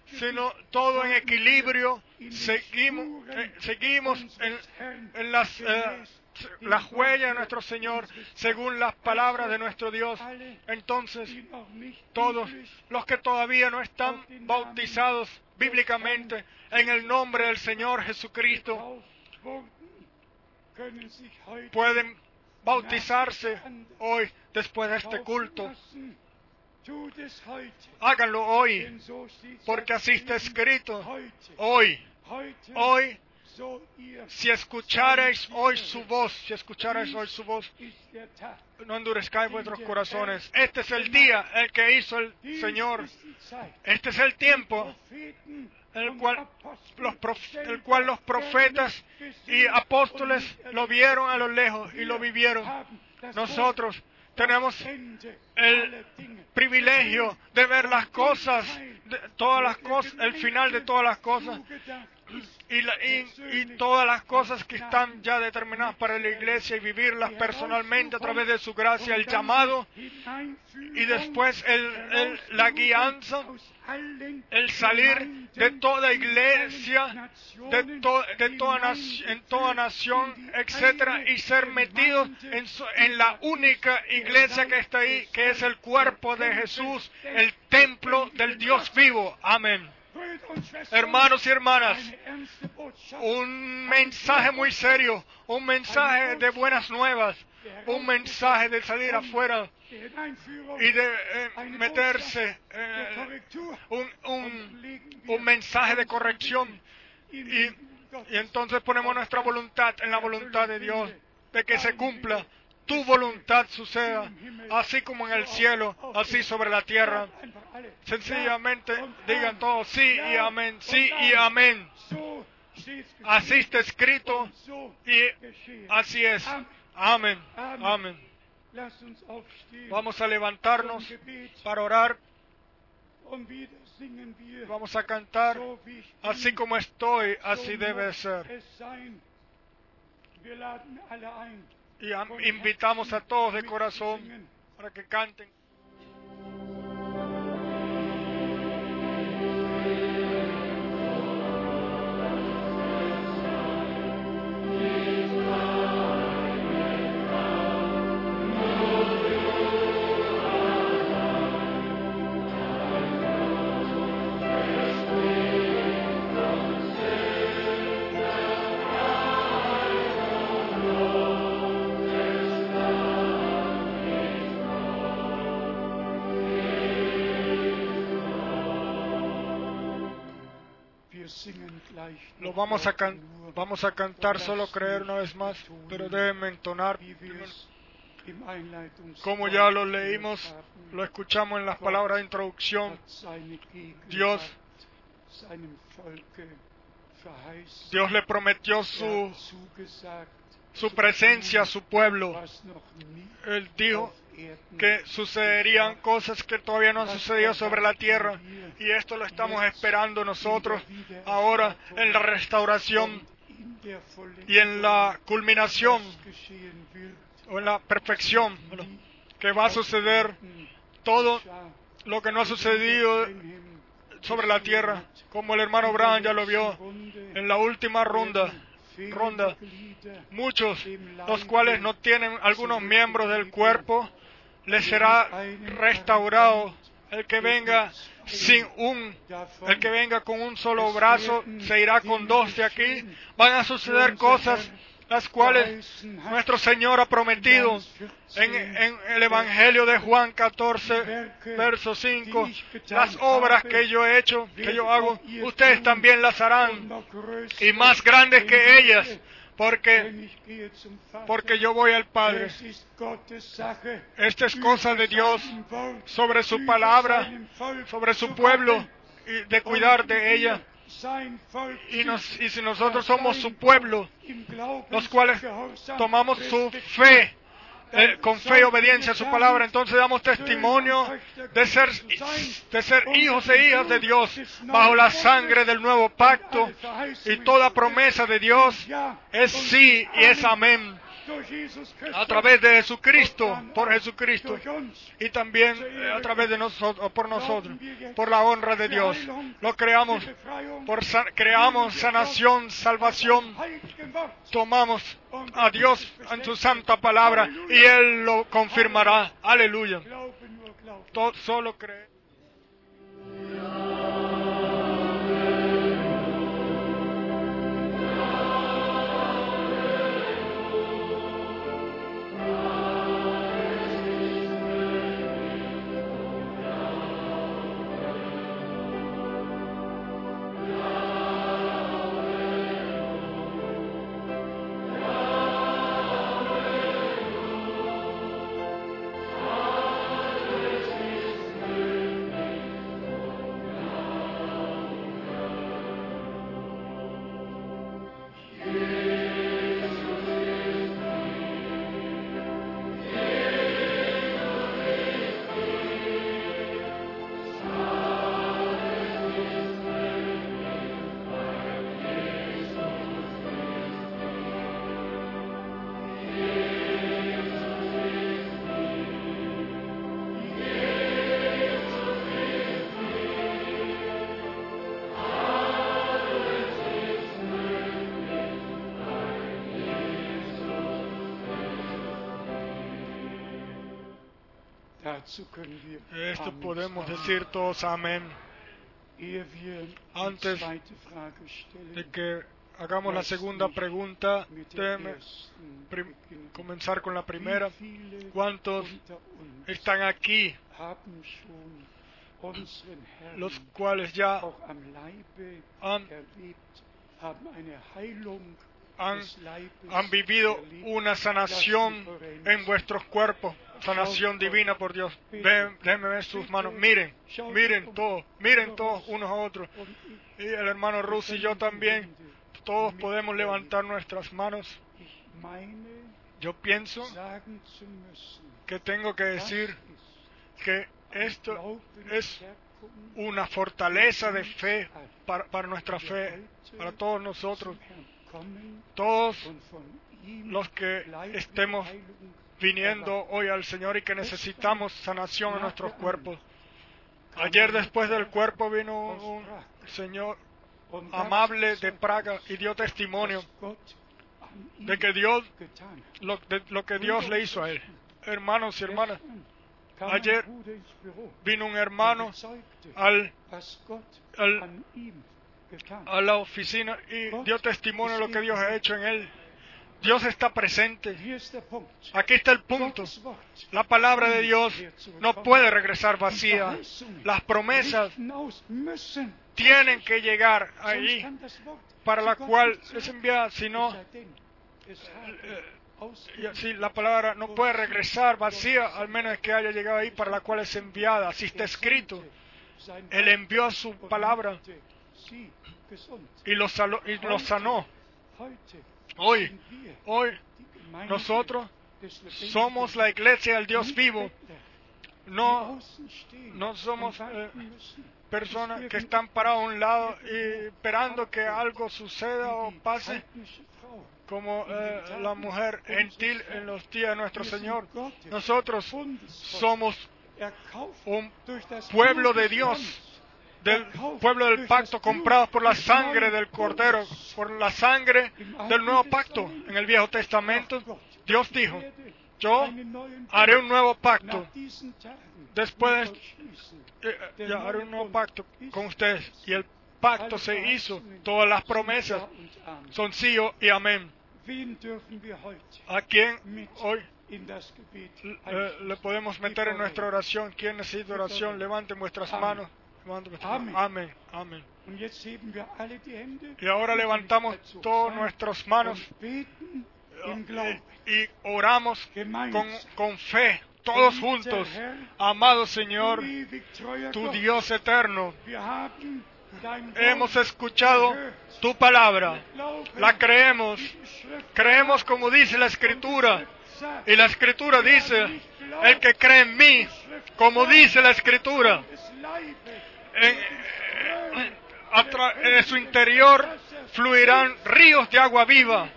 sino todo en equilibrio. Seguimos, eh, seguimos en, en las, eh, las huellas de nuestro Señor según las palabras de nuestro Dios. Entonces, todos los que todavía no están bautizados bíblicamente en el nombre del Señor Jesucristo pueden bautizarse hoy después de este culto. Háganlo hoy, porque así está escrito. Hoy, hoy, si escuchareis hoy su voz, si escuchareis hoy su voz, no endurezcáis vuestros corazones. Este es el día el que hizo el Señor. Este es el tiempo el cual los, el cual los profetas y apóstoles lo vieron a lo lejos y lo vivieron. Nosotros tenemos el privilegio de ver las cosas, todas las cosas, el final de todas las cosas y, la- y- todas las cosas que están ya determinadas para la iglesia y vivirlas personalmente a través de su gracia, el llamado y después el, el- la guianza, el salir de toda iglesia, de, to- de toda en toda nación, etcétera, y ser metidos en, su- en la única iglesia que está ahí, que es el cuerpo de Jesús, el templo del Dios vivo. Amén. Hermanos y hermanas, un mensaje muy serio, un mensaje de buenas nuevas, un mensaje de salir afuera y de eh, meterse, eh, un, un, un mensaje de corrección. Y, y entonces ponemos nuestra voluntad en la voluntad de Dios, de que se cumpla. Tu voluntad suceda, así como en el cielo, así sobre la tierra. Sencillamente digan todos sí y amén, sí y amén. Así está escrito y así es. Amén, amén. Vamos a levantarnos para orar, vamos a cantar, así como estoy, así debe ser. Y am- invitamos a todos de corazón para que canten. Lo vamos a, can- vamos a cantar solo creer una vez más, pero deben entonar como ya lo leímos, lo escuchamos en las palabras de introducción. Dios, Dios le prometió su, su presencia a su pueblo. Él dijo que sucederían cosas que todavía no han sucedido sobre la tierra. Y esto lo estamos esperando nosotros ahora en la restauración y en la culminación o en la perfección que va a suceder todo lo que no ha sucedido sobre la tierra como el hermano Brown ya lo vio en la última ronda ronda. Muchos los cuales no tienen algunos miembros del cuerpo les será restaurado El que venga sin un, el que venga con un solo brazo se irá con dos de aquí. Van a suceder cosas las cuales nuestro Señor ha prometido en, en el Evangelio de Juan 14, verso 5. Las obras que yo he hecho, que yo hago, ustedes también las harán y más grandes que ellas, porque, porque yo voy al Padre. Esta es cosa de Dios sobre su palabra, sobre su pueblo de cuidar de ella. Y si nosotros somos su pueblo, los cuales tomamos su fe, eh, con fe y obediencia a su palabra, entonces damos testimonio de ser, de ser hijos e hijas de Dios bajo la sangre del nuevo pacto. Y toda promesa de Dios es sí y es amén a través de Jesucristo, por Jesucristo, y también eh, a través de nosotros, por nosotros, por la honra de Dios. Lo creamos, por creamos sanación, salvación, tomamos a Dios en su santa palabra y Él lo confirmará. Aleluya. To- solo cree. Esto podemos decir todos amén. Antes De que hagamos la segunda pregunta, déjeme comenzar con la primera. ¿Cuántos están aquí, los cuales ya han, han, han vivido una sanación en vuestros cuerpos, sanación divina por Dios? Ven, déjenme ver sus manos, miren, miren todos, miren todos unos a otros. Y el hermano Rus y yo también, todos podemos levantar nuestras manos. Yo pienso que tengo que decir que esto es una fortaleza de fe para, para nuestra fe, para todos nosotros, todos los que estemos viniendo hoy al Señor y que necesitamos sanación en nuestros cuerpos. Ayer después del cuerpo vino un, Señor amable de Praga y dio testimonio de que Dios, lo, de lo que Dios le hizo a él. Hermanos y hermanas, Ayer vino un hermano al, al, a la oficina y dio testimonio de lo que Dios ha hecho en él. Dios está presente. Aquí está el punto. La palabra de Dios no puede regresar vacía. Las promesas tienen que llegar Wort para la cual es enviada, si no, ausgegeben. así la palabra no puede regresar vacía, al menos que haya llegado ahí para la cual es enviada. Así está escrito. Él envió a su palabra. Y los, y los sanó. Hoy, hoy, nosotros somos la iglesia del Dios vivo. No no somos, eh, personas que están paradas a un lado y esperando que algo suceda o pase, como eh, la mujer gentil en los días de nuestro Señor. Nosotros somos un pueblo de Dios, del pueblo del pacto, comprados por la sangre del Cordero, por la sangre del Nuevo Pacto. En el Viejo Testamento, Dios dijo, Yo haré un nuevo pacto. Después schließen. eh, ya haré un nuevo pacto con ustedes. Y el pacto se hizo. Todas las promesas son sí y amén. ¿A quién hoy eh, le podemos meter en nuestra oración? ¿Quién necesita oración? Levanten vuestras manos. Amén. Amén. Y ahora levantamos todas nuestras manos y oramos con, con fe, todos juntos. Amado Señor, tu Dios eterno, hemos escuchado tu palabra, la creemos, creemos como dice la Escritura. Y la Escritura dice, el que cree en mí, como dice la Escritura, en, en- a tra- en su interior fluirán ríos de agua viva.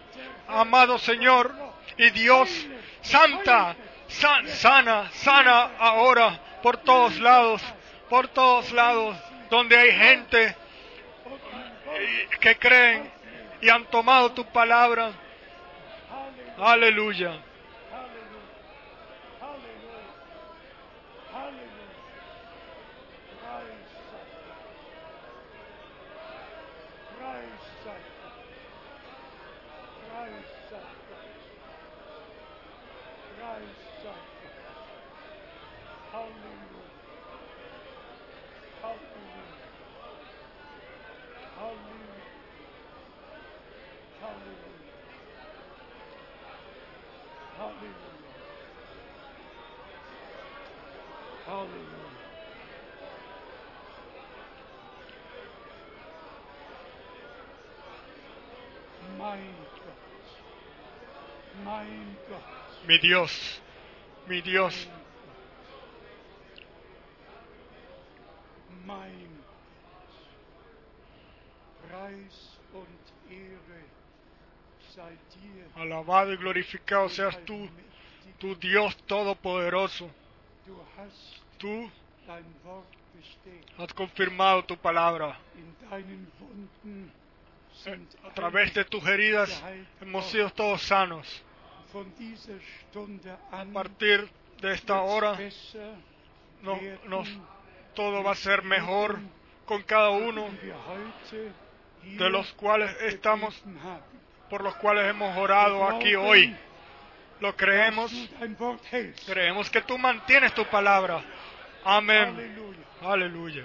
Amado Señor y Dios, santa, san- sana, sana ahora por todos lados, por todos lados, donde hay gente que creen y han tomado tu palabra. Aleluya. Halleluja. Halleluja. Mein Gott, mein Gott, Mi Dios, mi Dios, alabado y glorificado seas tú, tu Dios todopoderoso. Tú has confirmado tu palabra. A través de tus heridas hemos sido todos sanos. A partir de esta hora todo va a ser mejor con cada uno de los cuales estamos. Por los cuales hemos orado aquí hoy. Lo creemos, creemos que tú mantienes tu palabra. Amén. Aleluya.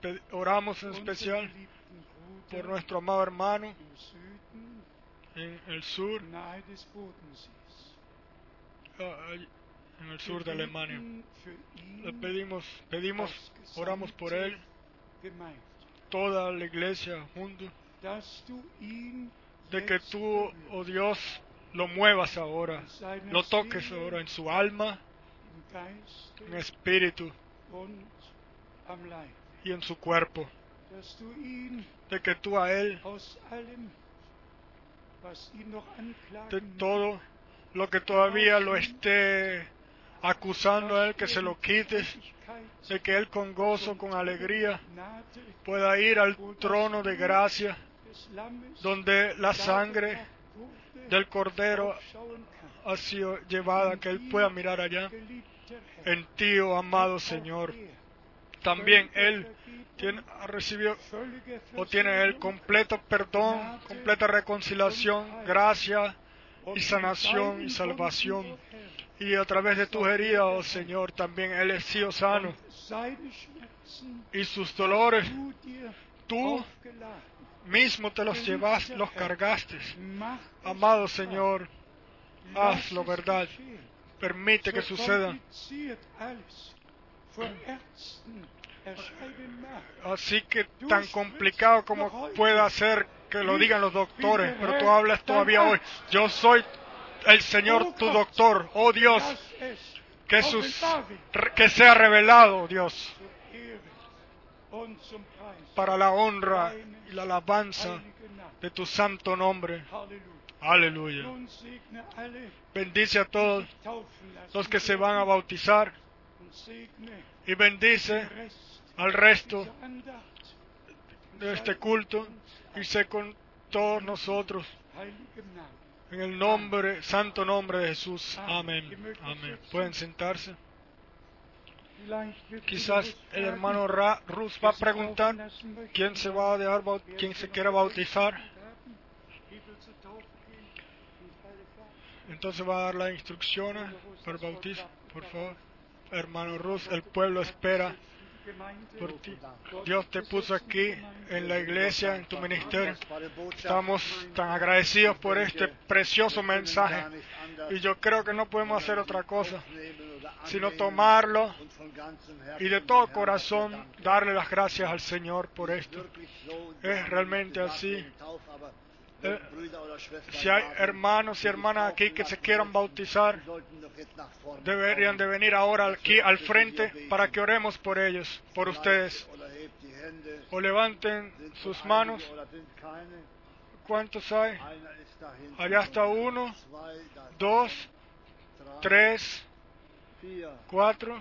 Pe- Oramos en especial por nuestro amado hermano en el sur, ah, en el sur de Alemania. Le pedimos, pedimos, oramos por él, toda la iglesia juntos, de que tú, oh Dios, lo muevas ahora, lo toques ahora en su alma, en espíritu y en su cuerpo, de que tú a él, de todo lo que todavía lo esté acusando a él, que se lo quites, de que él con gozo, con alegría, pueda ir al trono de gracia, donde la sangre del Cordero ha sido llevada, que él pueda mirar allá. En ti, oh amado Señor, también él tiene, ha recibido o tiene él completo perdón, completa reconciliación, gracia y sanación y salvación. Y a través de tus heridas, oh Señor, también él es sano. Y sus dolores, tú mismo te los llevaste, los cargaste. Amado Señor, hazlo verdad. Permite que suceda. Así que tan complicado como pueda ser que lo digan los doctores, pero tú hablas todavía hoy. Yo soy el Señor tu doctor, oh Dios, que, sus, que sea revelado, oh Dios, para la honra y la alabanza de tu santo nombre. Aleluya. Bendice a todos los que se van a bautizar y bendice al resto de este culto y sé con todos nosotros. En el nombre, santo nombre de Jesús. Amén. Amén. Pueden sentarse. Quizás el hermano Ra Rus va a preguntar quién se va a dejar, quién se quiera bautizar. Entonces va a dar las instrucciones para el bautismo. Por favor, hermano Rus, el pueblo espera Dios te puso aquí en la iglesia, en tu ministerio. Estamos tan agradecidos por este precioso mensaje. Y yo creo que no podemos hacer otra cosa sino tomarlo y de todo corazón darle las gracias al Señor por esto. Es realmente así. Eh, Si hay hermanos y hermanas aquí que se quieran bautizar, deberían de venir ahora aquí al frente para que oremos por ellos, por ustedes. O levanten sus manos. ¿Cuántos hay? Allá está uno, dos, tres, cuatro.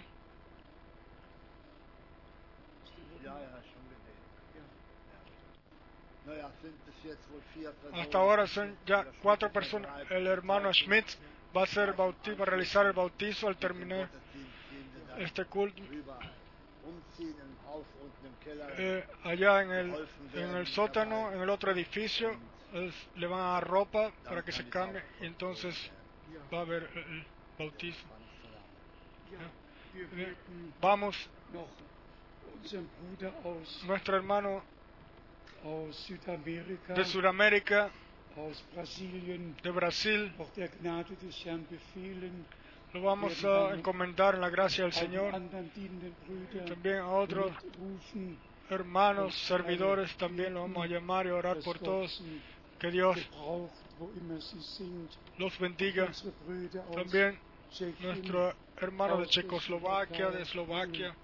Hasta ahora son ya cuatro personas. El hermano Schmidt va a hacer bautismo, va a realizar el bautizo al terminar este culto. Eh, allá en el, en el sótano, en el otro edificio, es- le van a dar ropa para que se cambie y entonces va a haber el, bautismo. Bien. werden Vamos, nuestro hermano de Sudamérica, de Brasil, lo vamos a encomendar en la gracia del Señor. También a otros hermanos, servidores, también lo vamos a llamar y orar por todos. Que Dios los bendiga. También nuestro hermano de Checoslovaquia, de Eslovaquia,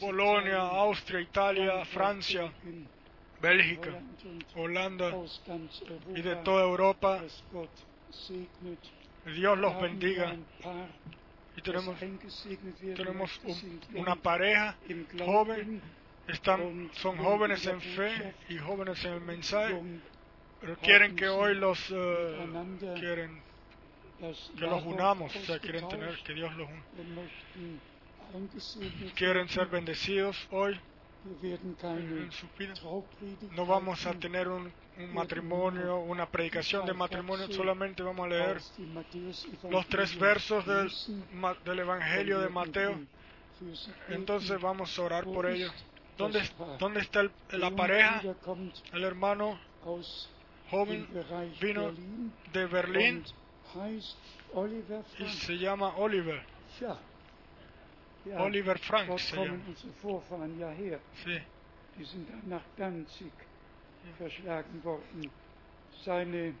Polonia, Austria, Italia, Francia, Bélgica, Holanda y de toda Europa. Dios los bendiga. Y tenemos, tenemos una pareja joven, están, son jóvenes en fe y jóvenes en el mensaje, pero quieren que hoy los miteinander quieren que los unamos, o sea, quieren tener que Dios los una. Quieren ser bendecidos hoy en su vida. No vamos a tener un, un matrimonio, una predicación de matrimonio, solamente vamos a leer los tres versos del, del Evangelio de Mateo. Entonces vamos a orar por ellos. ¿Dónde, dónde está el- la pareja? El hermano joven vino de Berlín y se llama Oliver. Ja. Ja, Oliver Frank dort kommen llama. unsere Vorfahren ja her. Sí. Die sind dann nach Danzig verschlagen worden. Seine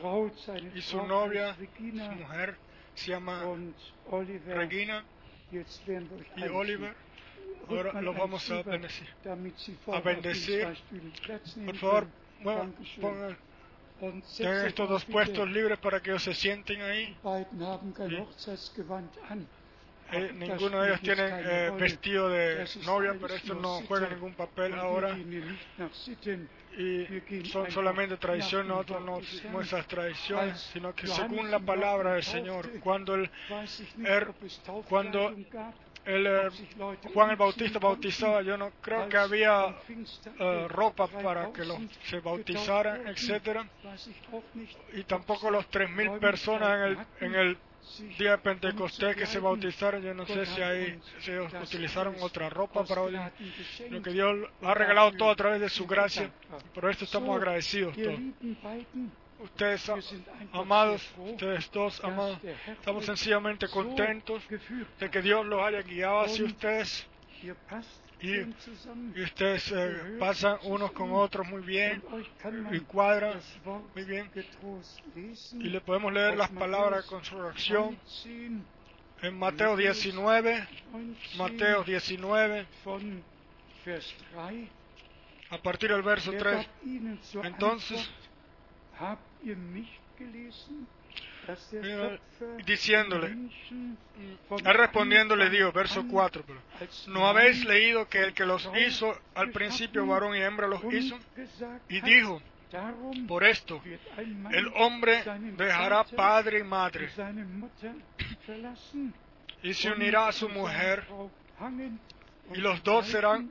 Braut, seine Y su Frau novia, heißt Regina su mujer se llama und Oliver. Regina Jetzt werden wir euch y. Oliver. Ahora eins vamos a bendecir. damit sie A bendecir. Por favor, bueno, pongan tengan estos dos puestos libres para que ellos se sienten ahí. Eh, ninguno de ellos tiene eh, vestido de novia, pero esto no juega ningún papel ahora. Y son solamente tradición, nosotros no esas tradiciones, sino que según la palabra del Señor, cuando el, Er- cuando el, eh, Leute Juan el Bautista bautizaba, yo no creo que había eh, ropa para que los 3000 se bautizaran, etcétera, y tampoco los 3.000 Räumlichkeiten personas en el, en el día de Pentecostés que se bautizaron, yo no sé si ahí das utilizaron alles otra ropa para hoy, lo que Dios ha regalado todo a través de su gracia, por esto estamos agradecidos todos. Ustedes, amados, ustedes dos, amados, estamos sencillamente contentos de que Dios los haya guiado hacia ustedes y, ustedes eh, pasan unos con otros muy bien y cuadran muy bien. y le podemos leer las palabras Matthäus con su reacción 19, en Mateo 19, 19, Mateo 19, von Vers 3. a partir del verso Er 3. gab ihnen zur Entonces- Diciéndole, Él respondiendo le Anfang dijo, verso an 4, pero, ¿no habéis leído que el que los hizo al principio varón y hembra los hizo? Y dijo, Por esto, el hombre dejará padre y madre. y se unirá a su mujer y los dos serán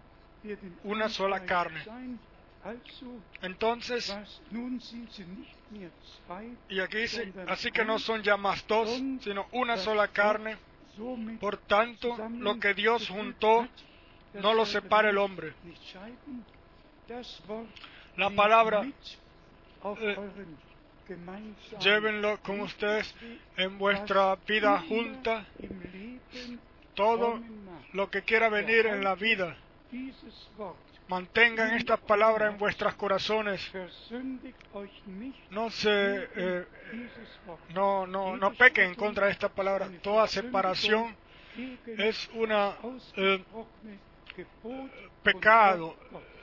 una sola carne. Entonces, y aquí dice, así que no son ya más dos, sino una sola carne. Por tanto, lo que Dios juntó, no lo separa el hombre. La palabra, eh, llévenlo con ustedes en vuestra vida junta, todo lo que quiera venir en la vida. Mantengan estas palabras en vuestros corazones. No se, eh, no, no, no pequen en contra esta palabra. Toda separación es una eh, pecado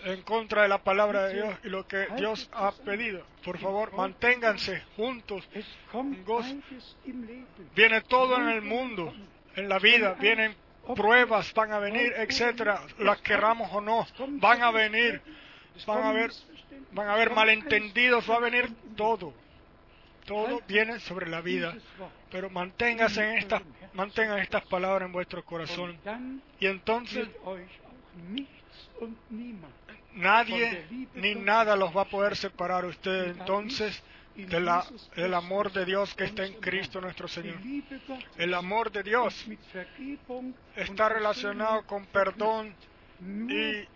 en contra de la palabra de Dios y lo que Dios ha pedido. Por favor, manténganse juntos. Viene todo en el mundo, en la vida, vienen pruebas, van a venir, etcétera, las querramos o no, van a venir, van a haber, van a malentendidos, va a venir todo. Todo viene sobre la vida. Pero manténganse en estas, mantengan estas palabras en vuestro corazón. Y entonces nadie ni nada los va a poder separar ustedes entonces de la- del amor de Dios que está en Cristo nuestro Señor. El amor de Dios está relacionado con perdón y,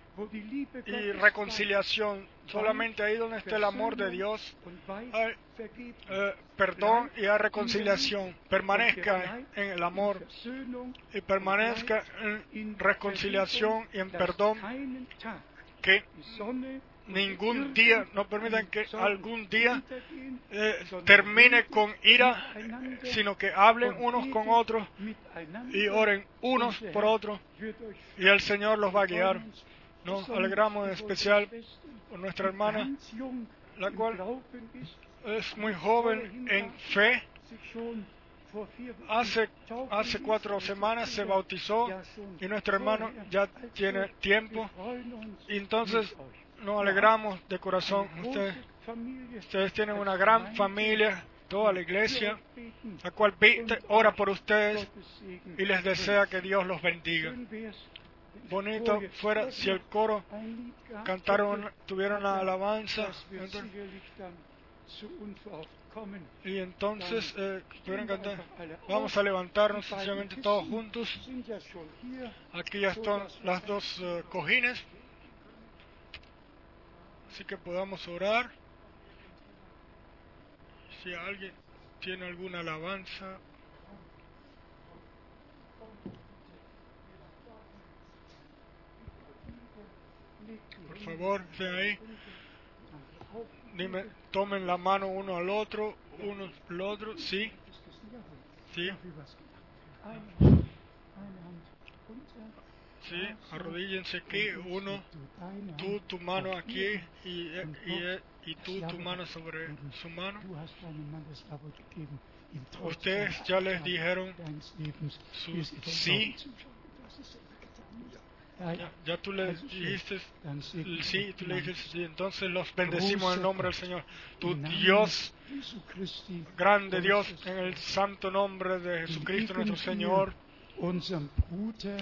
y reconciliación. Solamente ahí donde está el amor de Dios, hay eh, perdón y hay reconciliación. Permanezca en el amor y permanezca en reconciliación y en perdón que ningún día, no permitan que algún día eh, termine con ira, sino que hablen unos con otros y oren unos por otros y el Señor los va a guiar. Nos alegramos en especial por nuestra hermana, la cual es muy joven en fe. Hace, hace cuatro semanas se bautizó y nuestro hermano ya tiene tiempo. entonces. Nos alegramos de corazón. Ustedes, ustedes tienen una gran familia, toda la iglesia, la cual ora por ustedes y les desea que Dios los bendiga. Bonito fuera si el coro cantaron, tuvieron una alabanza y entonces eh, cantar. Vamos a levantarnos sencillamente todos juntos. Aquí ya están las dos eh, cojines. Así que podamos orar. Si alguien tiene alguna alabanza. Por favor, estén ahí. Dime, tomen la mano uno al otro, uno al otro, sí, sí, arrodíllense aquí, uno, tú tu mano aquí y, y, y tú tu mano sobre su mano. Ustedes ya les dijeron su sí. Ya, ya tú le dijiste sí, tú le dijiste sí, entonces los bendecimos en el nombre del Señor. Tu Dios, grande Dios, en el santo nombre de Jesucristo nuestro Señor.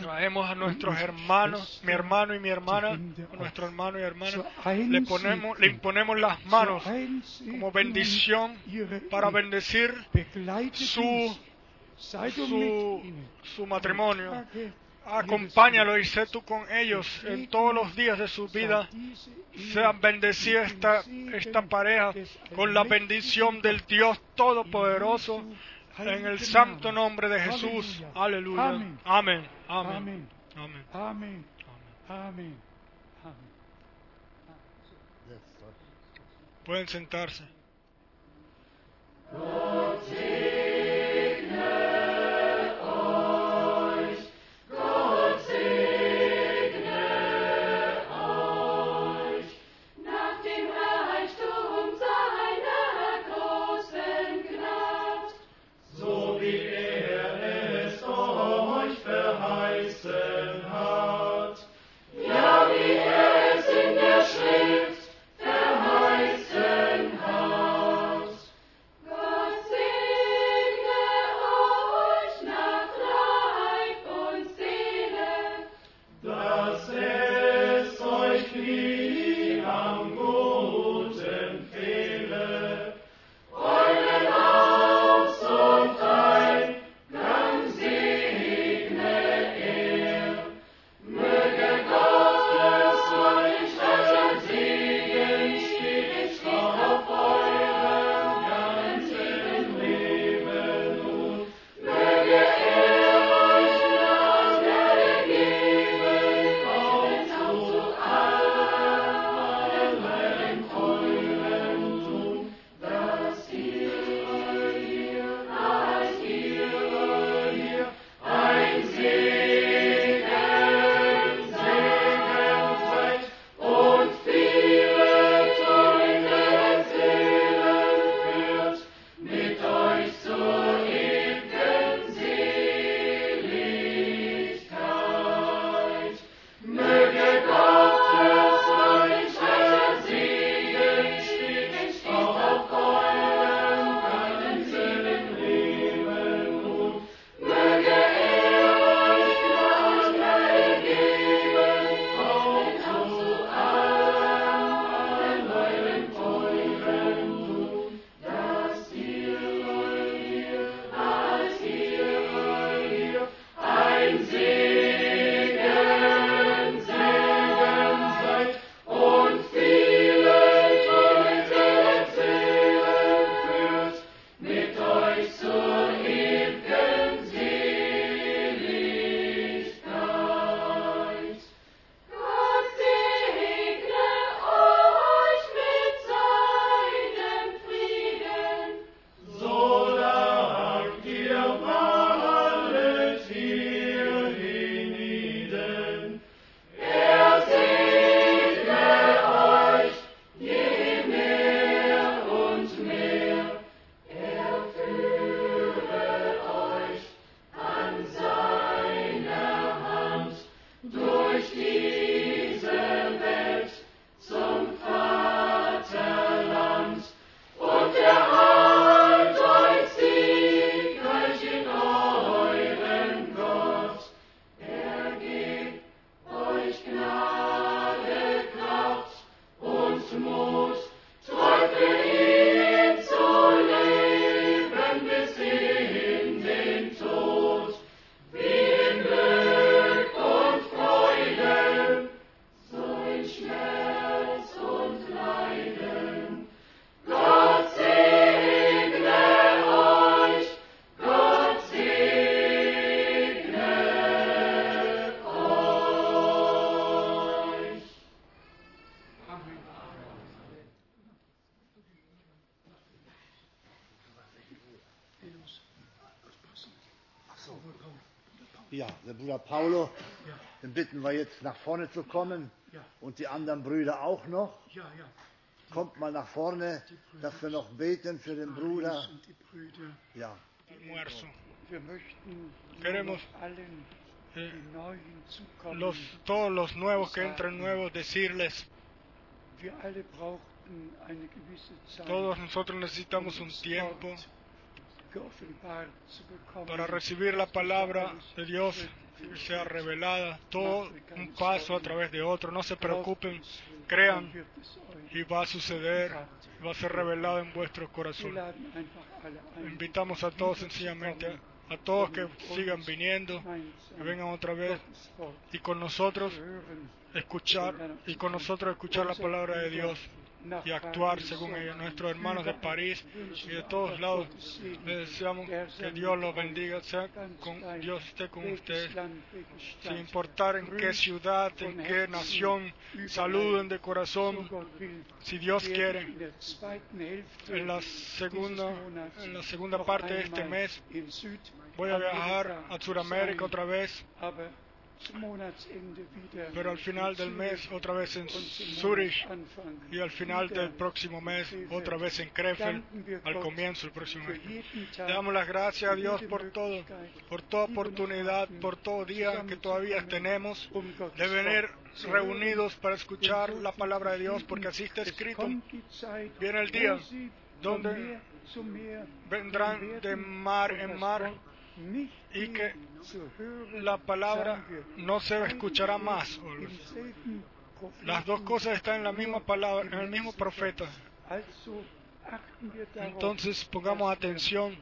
Traemos a nuestros hermanos, mi hermano y mi hermana, a nuestro hermano y hermana, le ponemos, le imponemos las manos como bendición para bendecir su, su, su matrimonio. Acompáñalo y sé tú con ellos en todos los días de su vida. Sean bendecida esta, esta pareja con la bendición del Dios Todopoderoso en el santo nombre de Jesús. Aleluya. Amén. Amén. Amen. Amén. Amen. Amen. Amen. Pueden sentarse. Ja, der Bruder Paulo, den bitten wir jetzt nach vorne zu kommen und die anderen Brüder auch noch. Kommt mal nach vorne, dass wir noch beten für den Bruder. und die Brüder. Ja. Wir möchten Queremos, allen, eh, die neu hinzukommen, los, todos los nuevos que entran nuevos, decirles, wir alle brauchten eine gewisse Zeit, todos nosotros necesitamos un tiempo bekommen. Para recibir la palabra de Dios que sea revelada, todo un paso a través de otro. No se preocupen, crean y va a suceder, va a ser revelado en vuestro corazón. Invitamos a todos sencillamente, a todos que sigan viniendo, que vengan otra vez y con nosotros escuchar y con nosotros escuchar la palabra de Dios y actuar según sondern Nuestros hermanos de París y de todos lados. Les deseamos que Dios los bendiga, sea Dios esté con ustedes, sin importar en qué ciudad, en qué nación, saluden de corazón, si Dios quiere. En la segunda, en la segunda parte de este mes voy a viajar a Sudamérica otra vez, pero al final del mes otra vez en Zurich y al final del próximo mes otra vez en Krefeld, al comienzo del próximo mes. Damos las gracias a Dios por todo, por toda oportunidad, por todo día que todavía tenemos de venir reunidos para escuchar la palabra de Dios, porque así está escrito. Viene el día donde vendrán de mar en mar y que la palabra no se escuchará más. Las dos cosas están en la misma palabra, en el mismo profeta. Entonces pongamos atención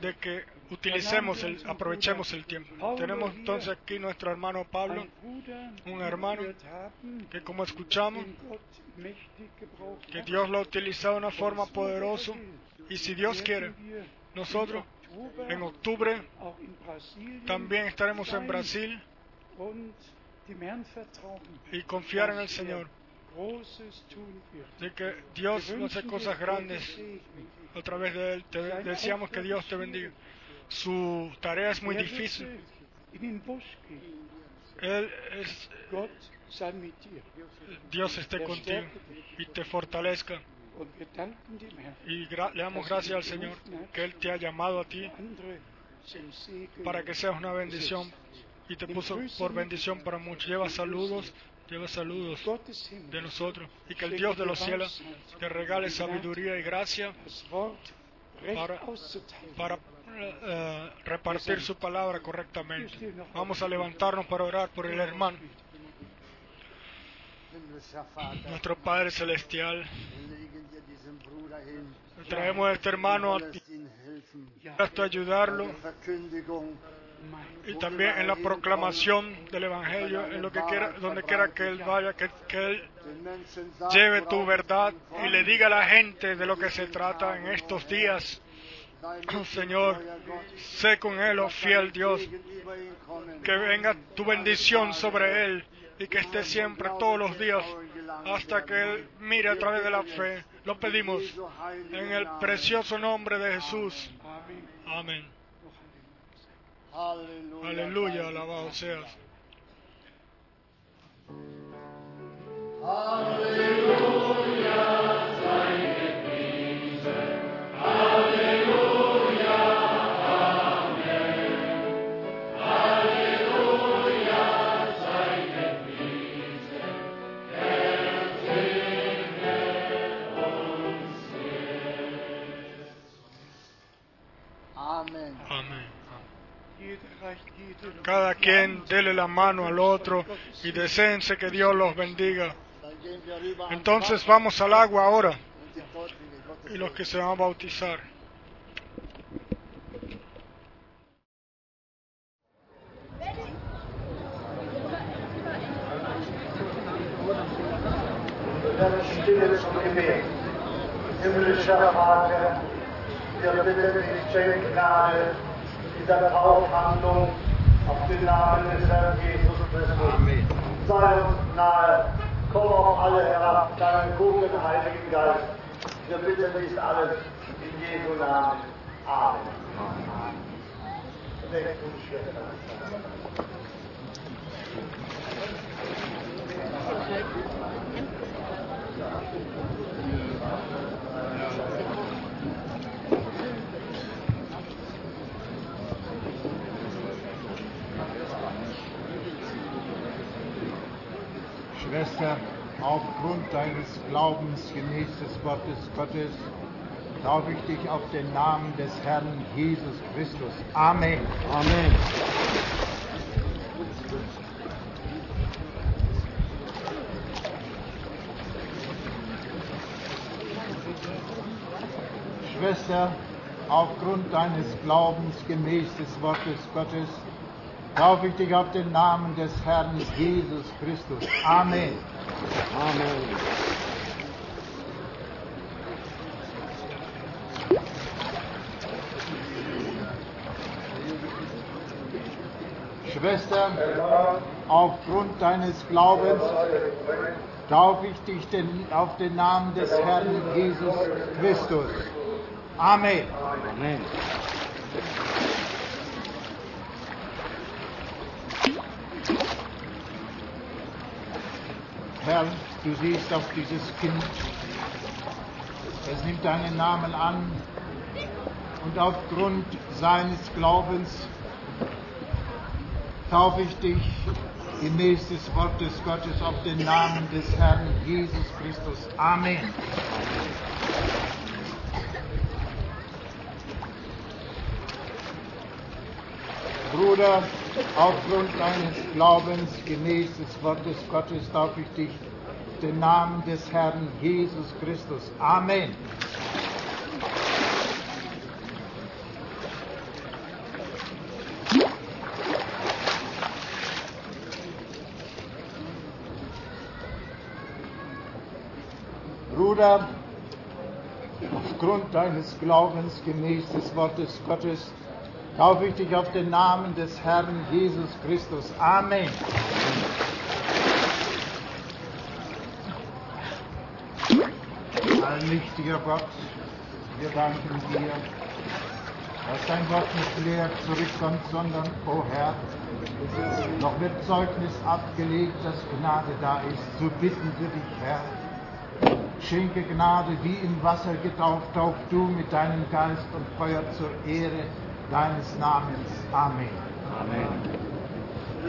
de que utilicemos el, aprovechemos el tiempo. Tenemos entonces aquí nuestro hermano Pablo, un hermano que como escuchamos, que Dios lo ha utilizado de una forma poderosa y si Dios quiere, nosotros en octubre también estaremos en Brasil y confiar en el Señor de que Dios hace cosas grandes a través de Él. Te deseamos que Dios te bendiga. Su tarea es muy difícil. Él es, Dios esté contigo y te fortalezca. Y le damos gracias al Señor que Él te ha llamado a ti para que seas una bendición y te puso por bendición para muchos. Lleva saludos, lleva saludos de nosotros y que el Dios de los cielos te regale sabiduría y gracia para, eh, repartir su palabra correctamente. Vamos a levantarnos para orar por el hermano. Nuestro Padre Celestial, traemos a este hermano a ti hasta ayudarlo y también en la proclamación del Evangelio, en lo que quiera, donde quiera que él vaya, que, que él lleve tu verdad y le diga a la gente de lo que se trata en estos días. Señor, sé con él, oh fiel Dios, que venga tu bendición sobre él y que esté siempre todos los días hasta que él mire a través de la fe. Lo pedimos en el precioso nombre de Jesús. Amén. Aleluya, alabado seas. Alleluia, Cada quien dele la mano al otro y deseense que Dios los bendiga. Entonces vamos al agua ahora y los que se van a bautizar. Taufhandlung auf den Namen des Herrn Jesus Christus. Amen. Sei uns nahe, komm auf alle herab, deinen guten Heiligen Geist. Wir bitten dies alles in Jesu Namen. Amen. Weg und Schwester. Schwester, aufgrund deines Glaubens gemäß des Wortes Gottes, taufe ich dich auf den Namen des Herrn Jesus Christus. Amen. Amen. Schwester, aufgrund deines Glaubens gemäß des Wortes Gottes, taufe ich dich auf den Namen des Herrn Jesus Christus. Amen. Amen. Schwester, aufgrund deines Glaubens taufe ich dich den, auf den Namen des Herrn Jesus Christus. Amen. Amen. Herr, du siehst auf dieses Kind. Es nimmt deinen Namen an und aufgrund seines Glaubens taufe ich dich gemäß des Wortes Gottes auf den Namen des Herrn Jesus Christus. Amen. Bruder, aufgrund deines Glaubens gemäß des Wortes Gottes taufe ich dich den Namen des Herrn Jesus Christus. Amen. Bruder, aufgrund deines Glaubens gemäß des Wortes Gottes taufe ich dich auf den Namen des Herrn Jesus Christus. Amen. Allmächtiger Gott, wir danken dir, dass dein Wort nicht leer zurückkommt, sondern, o oh Herr, noch wird Zeugnis abgelegt, dass Gnade da ist. So bitten wir dich, Herr, Schenke Gnade, wie im Wasser getauft, tauch du mit deinem Geist und Feuer zur Ehre deines Namens. Amen. Amen.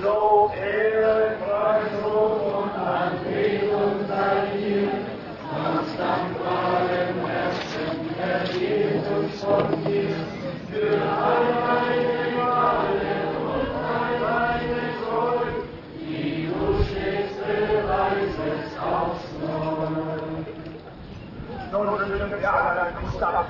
Lob, Ehre, Preis, Lob und Anbetung sei dir, uns dankbaren Herzen, Herr Jesus von dir, für all deine Gnade und all deine Treue, die du stets beweisest aufs Neue. Nun sind wir alle Gustav.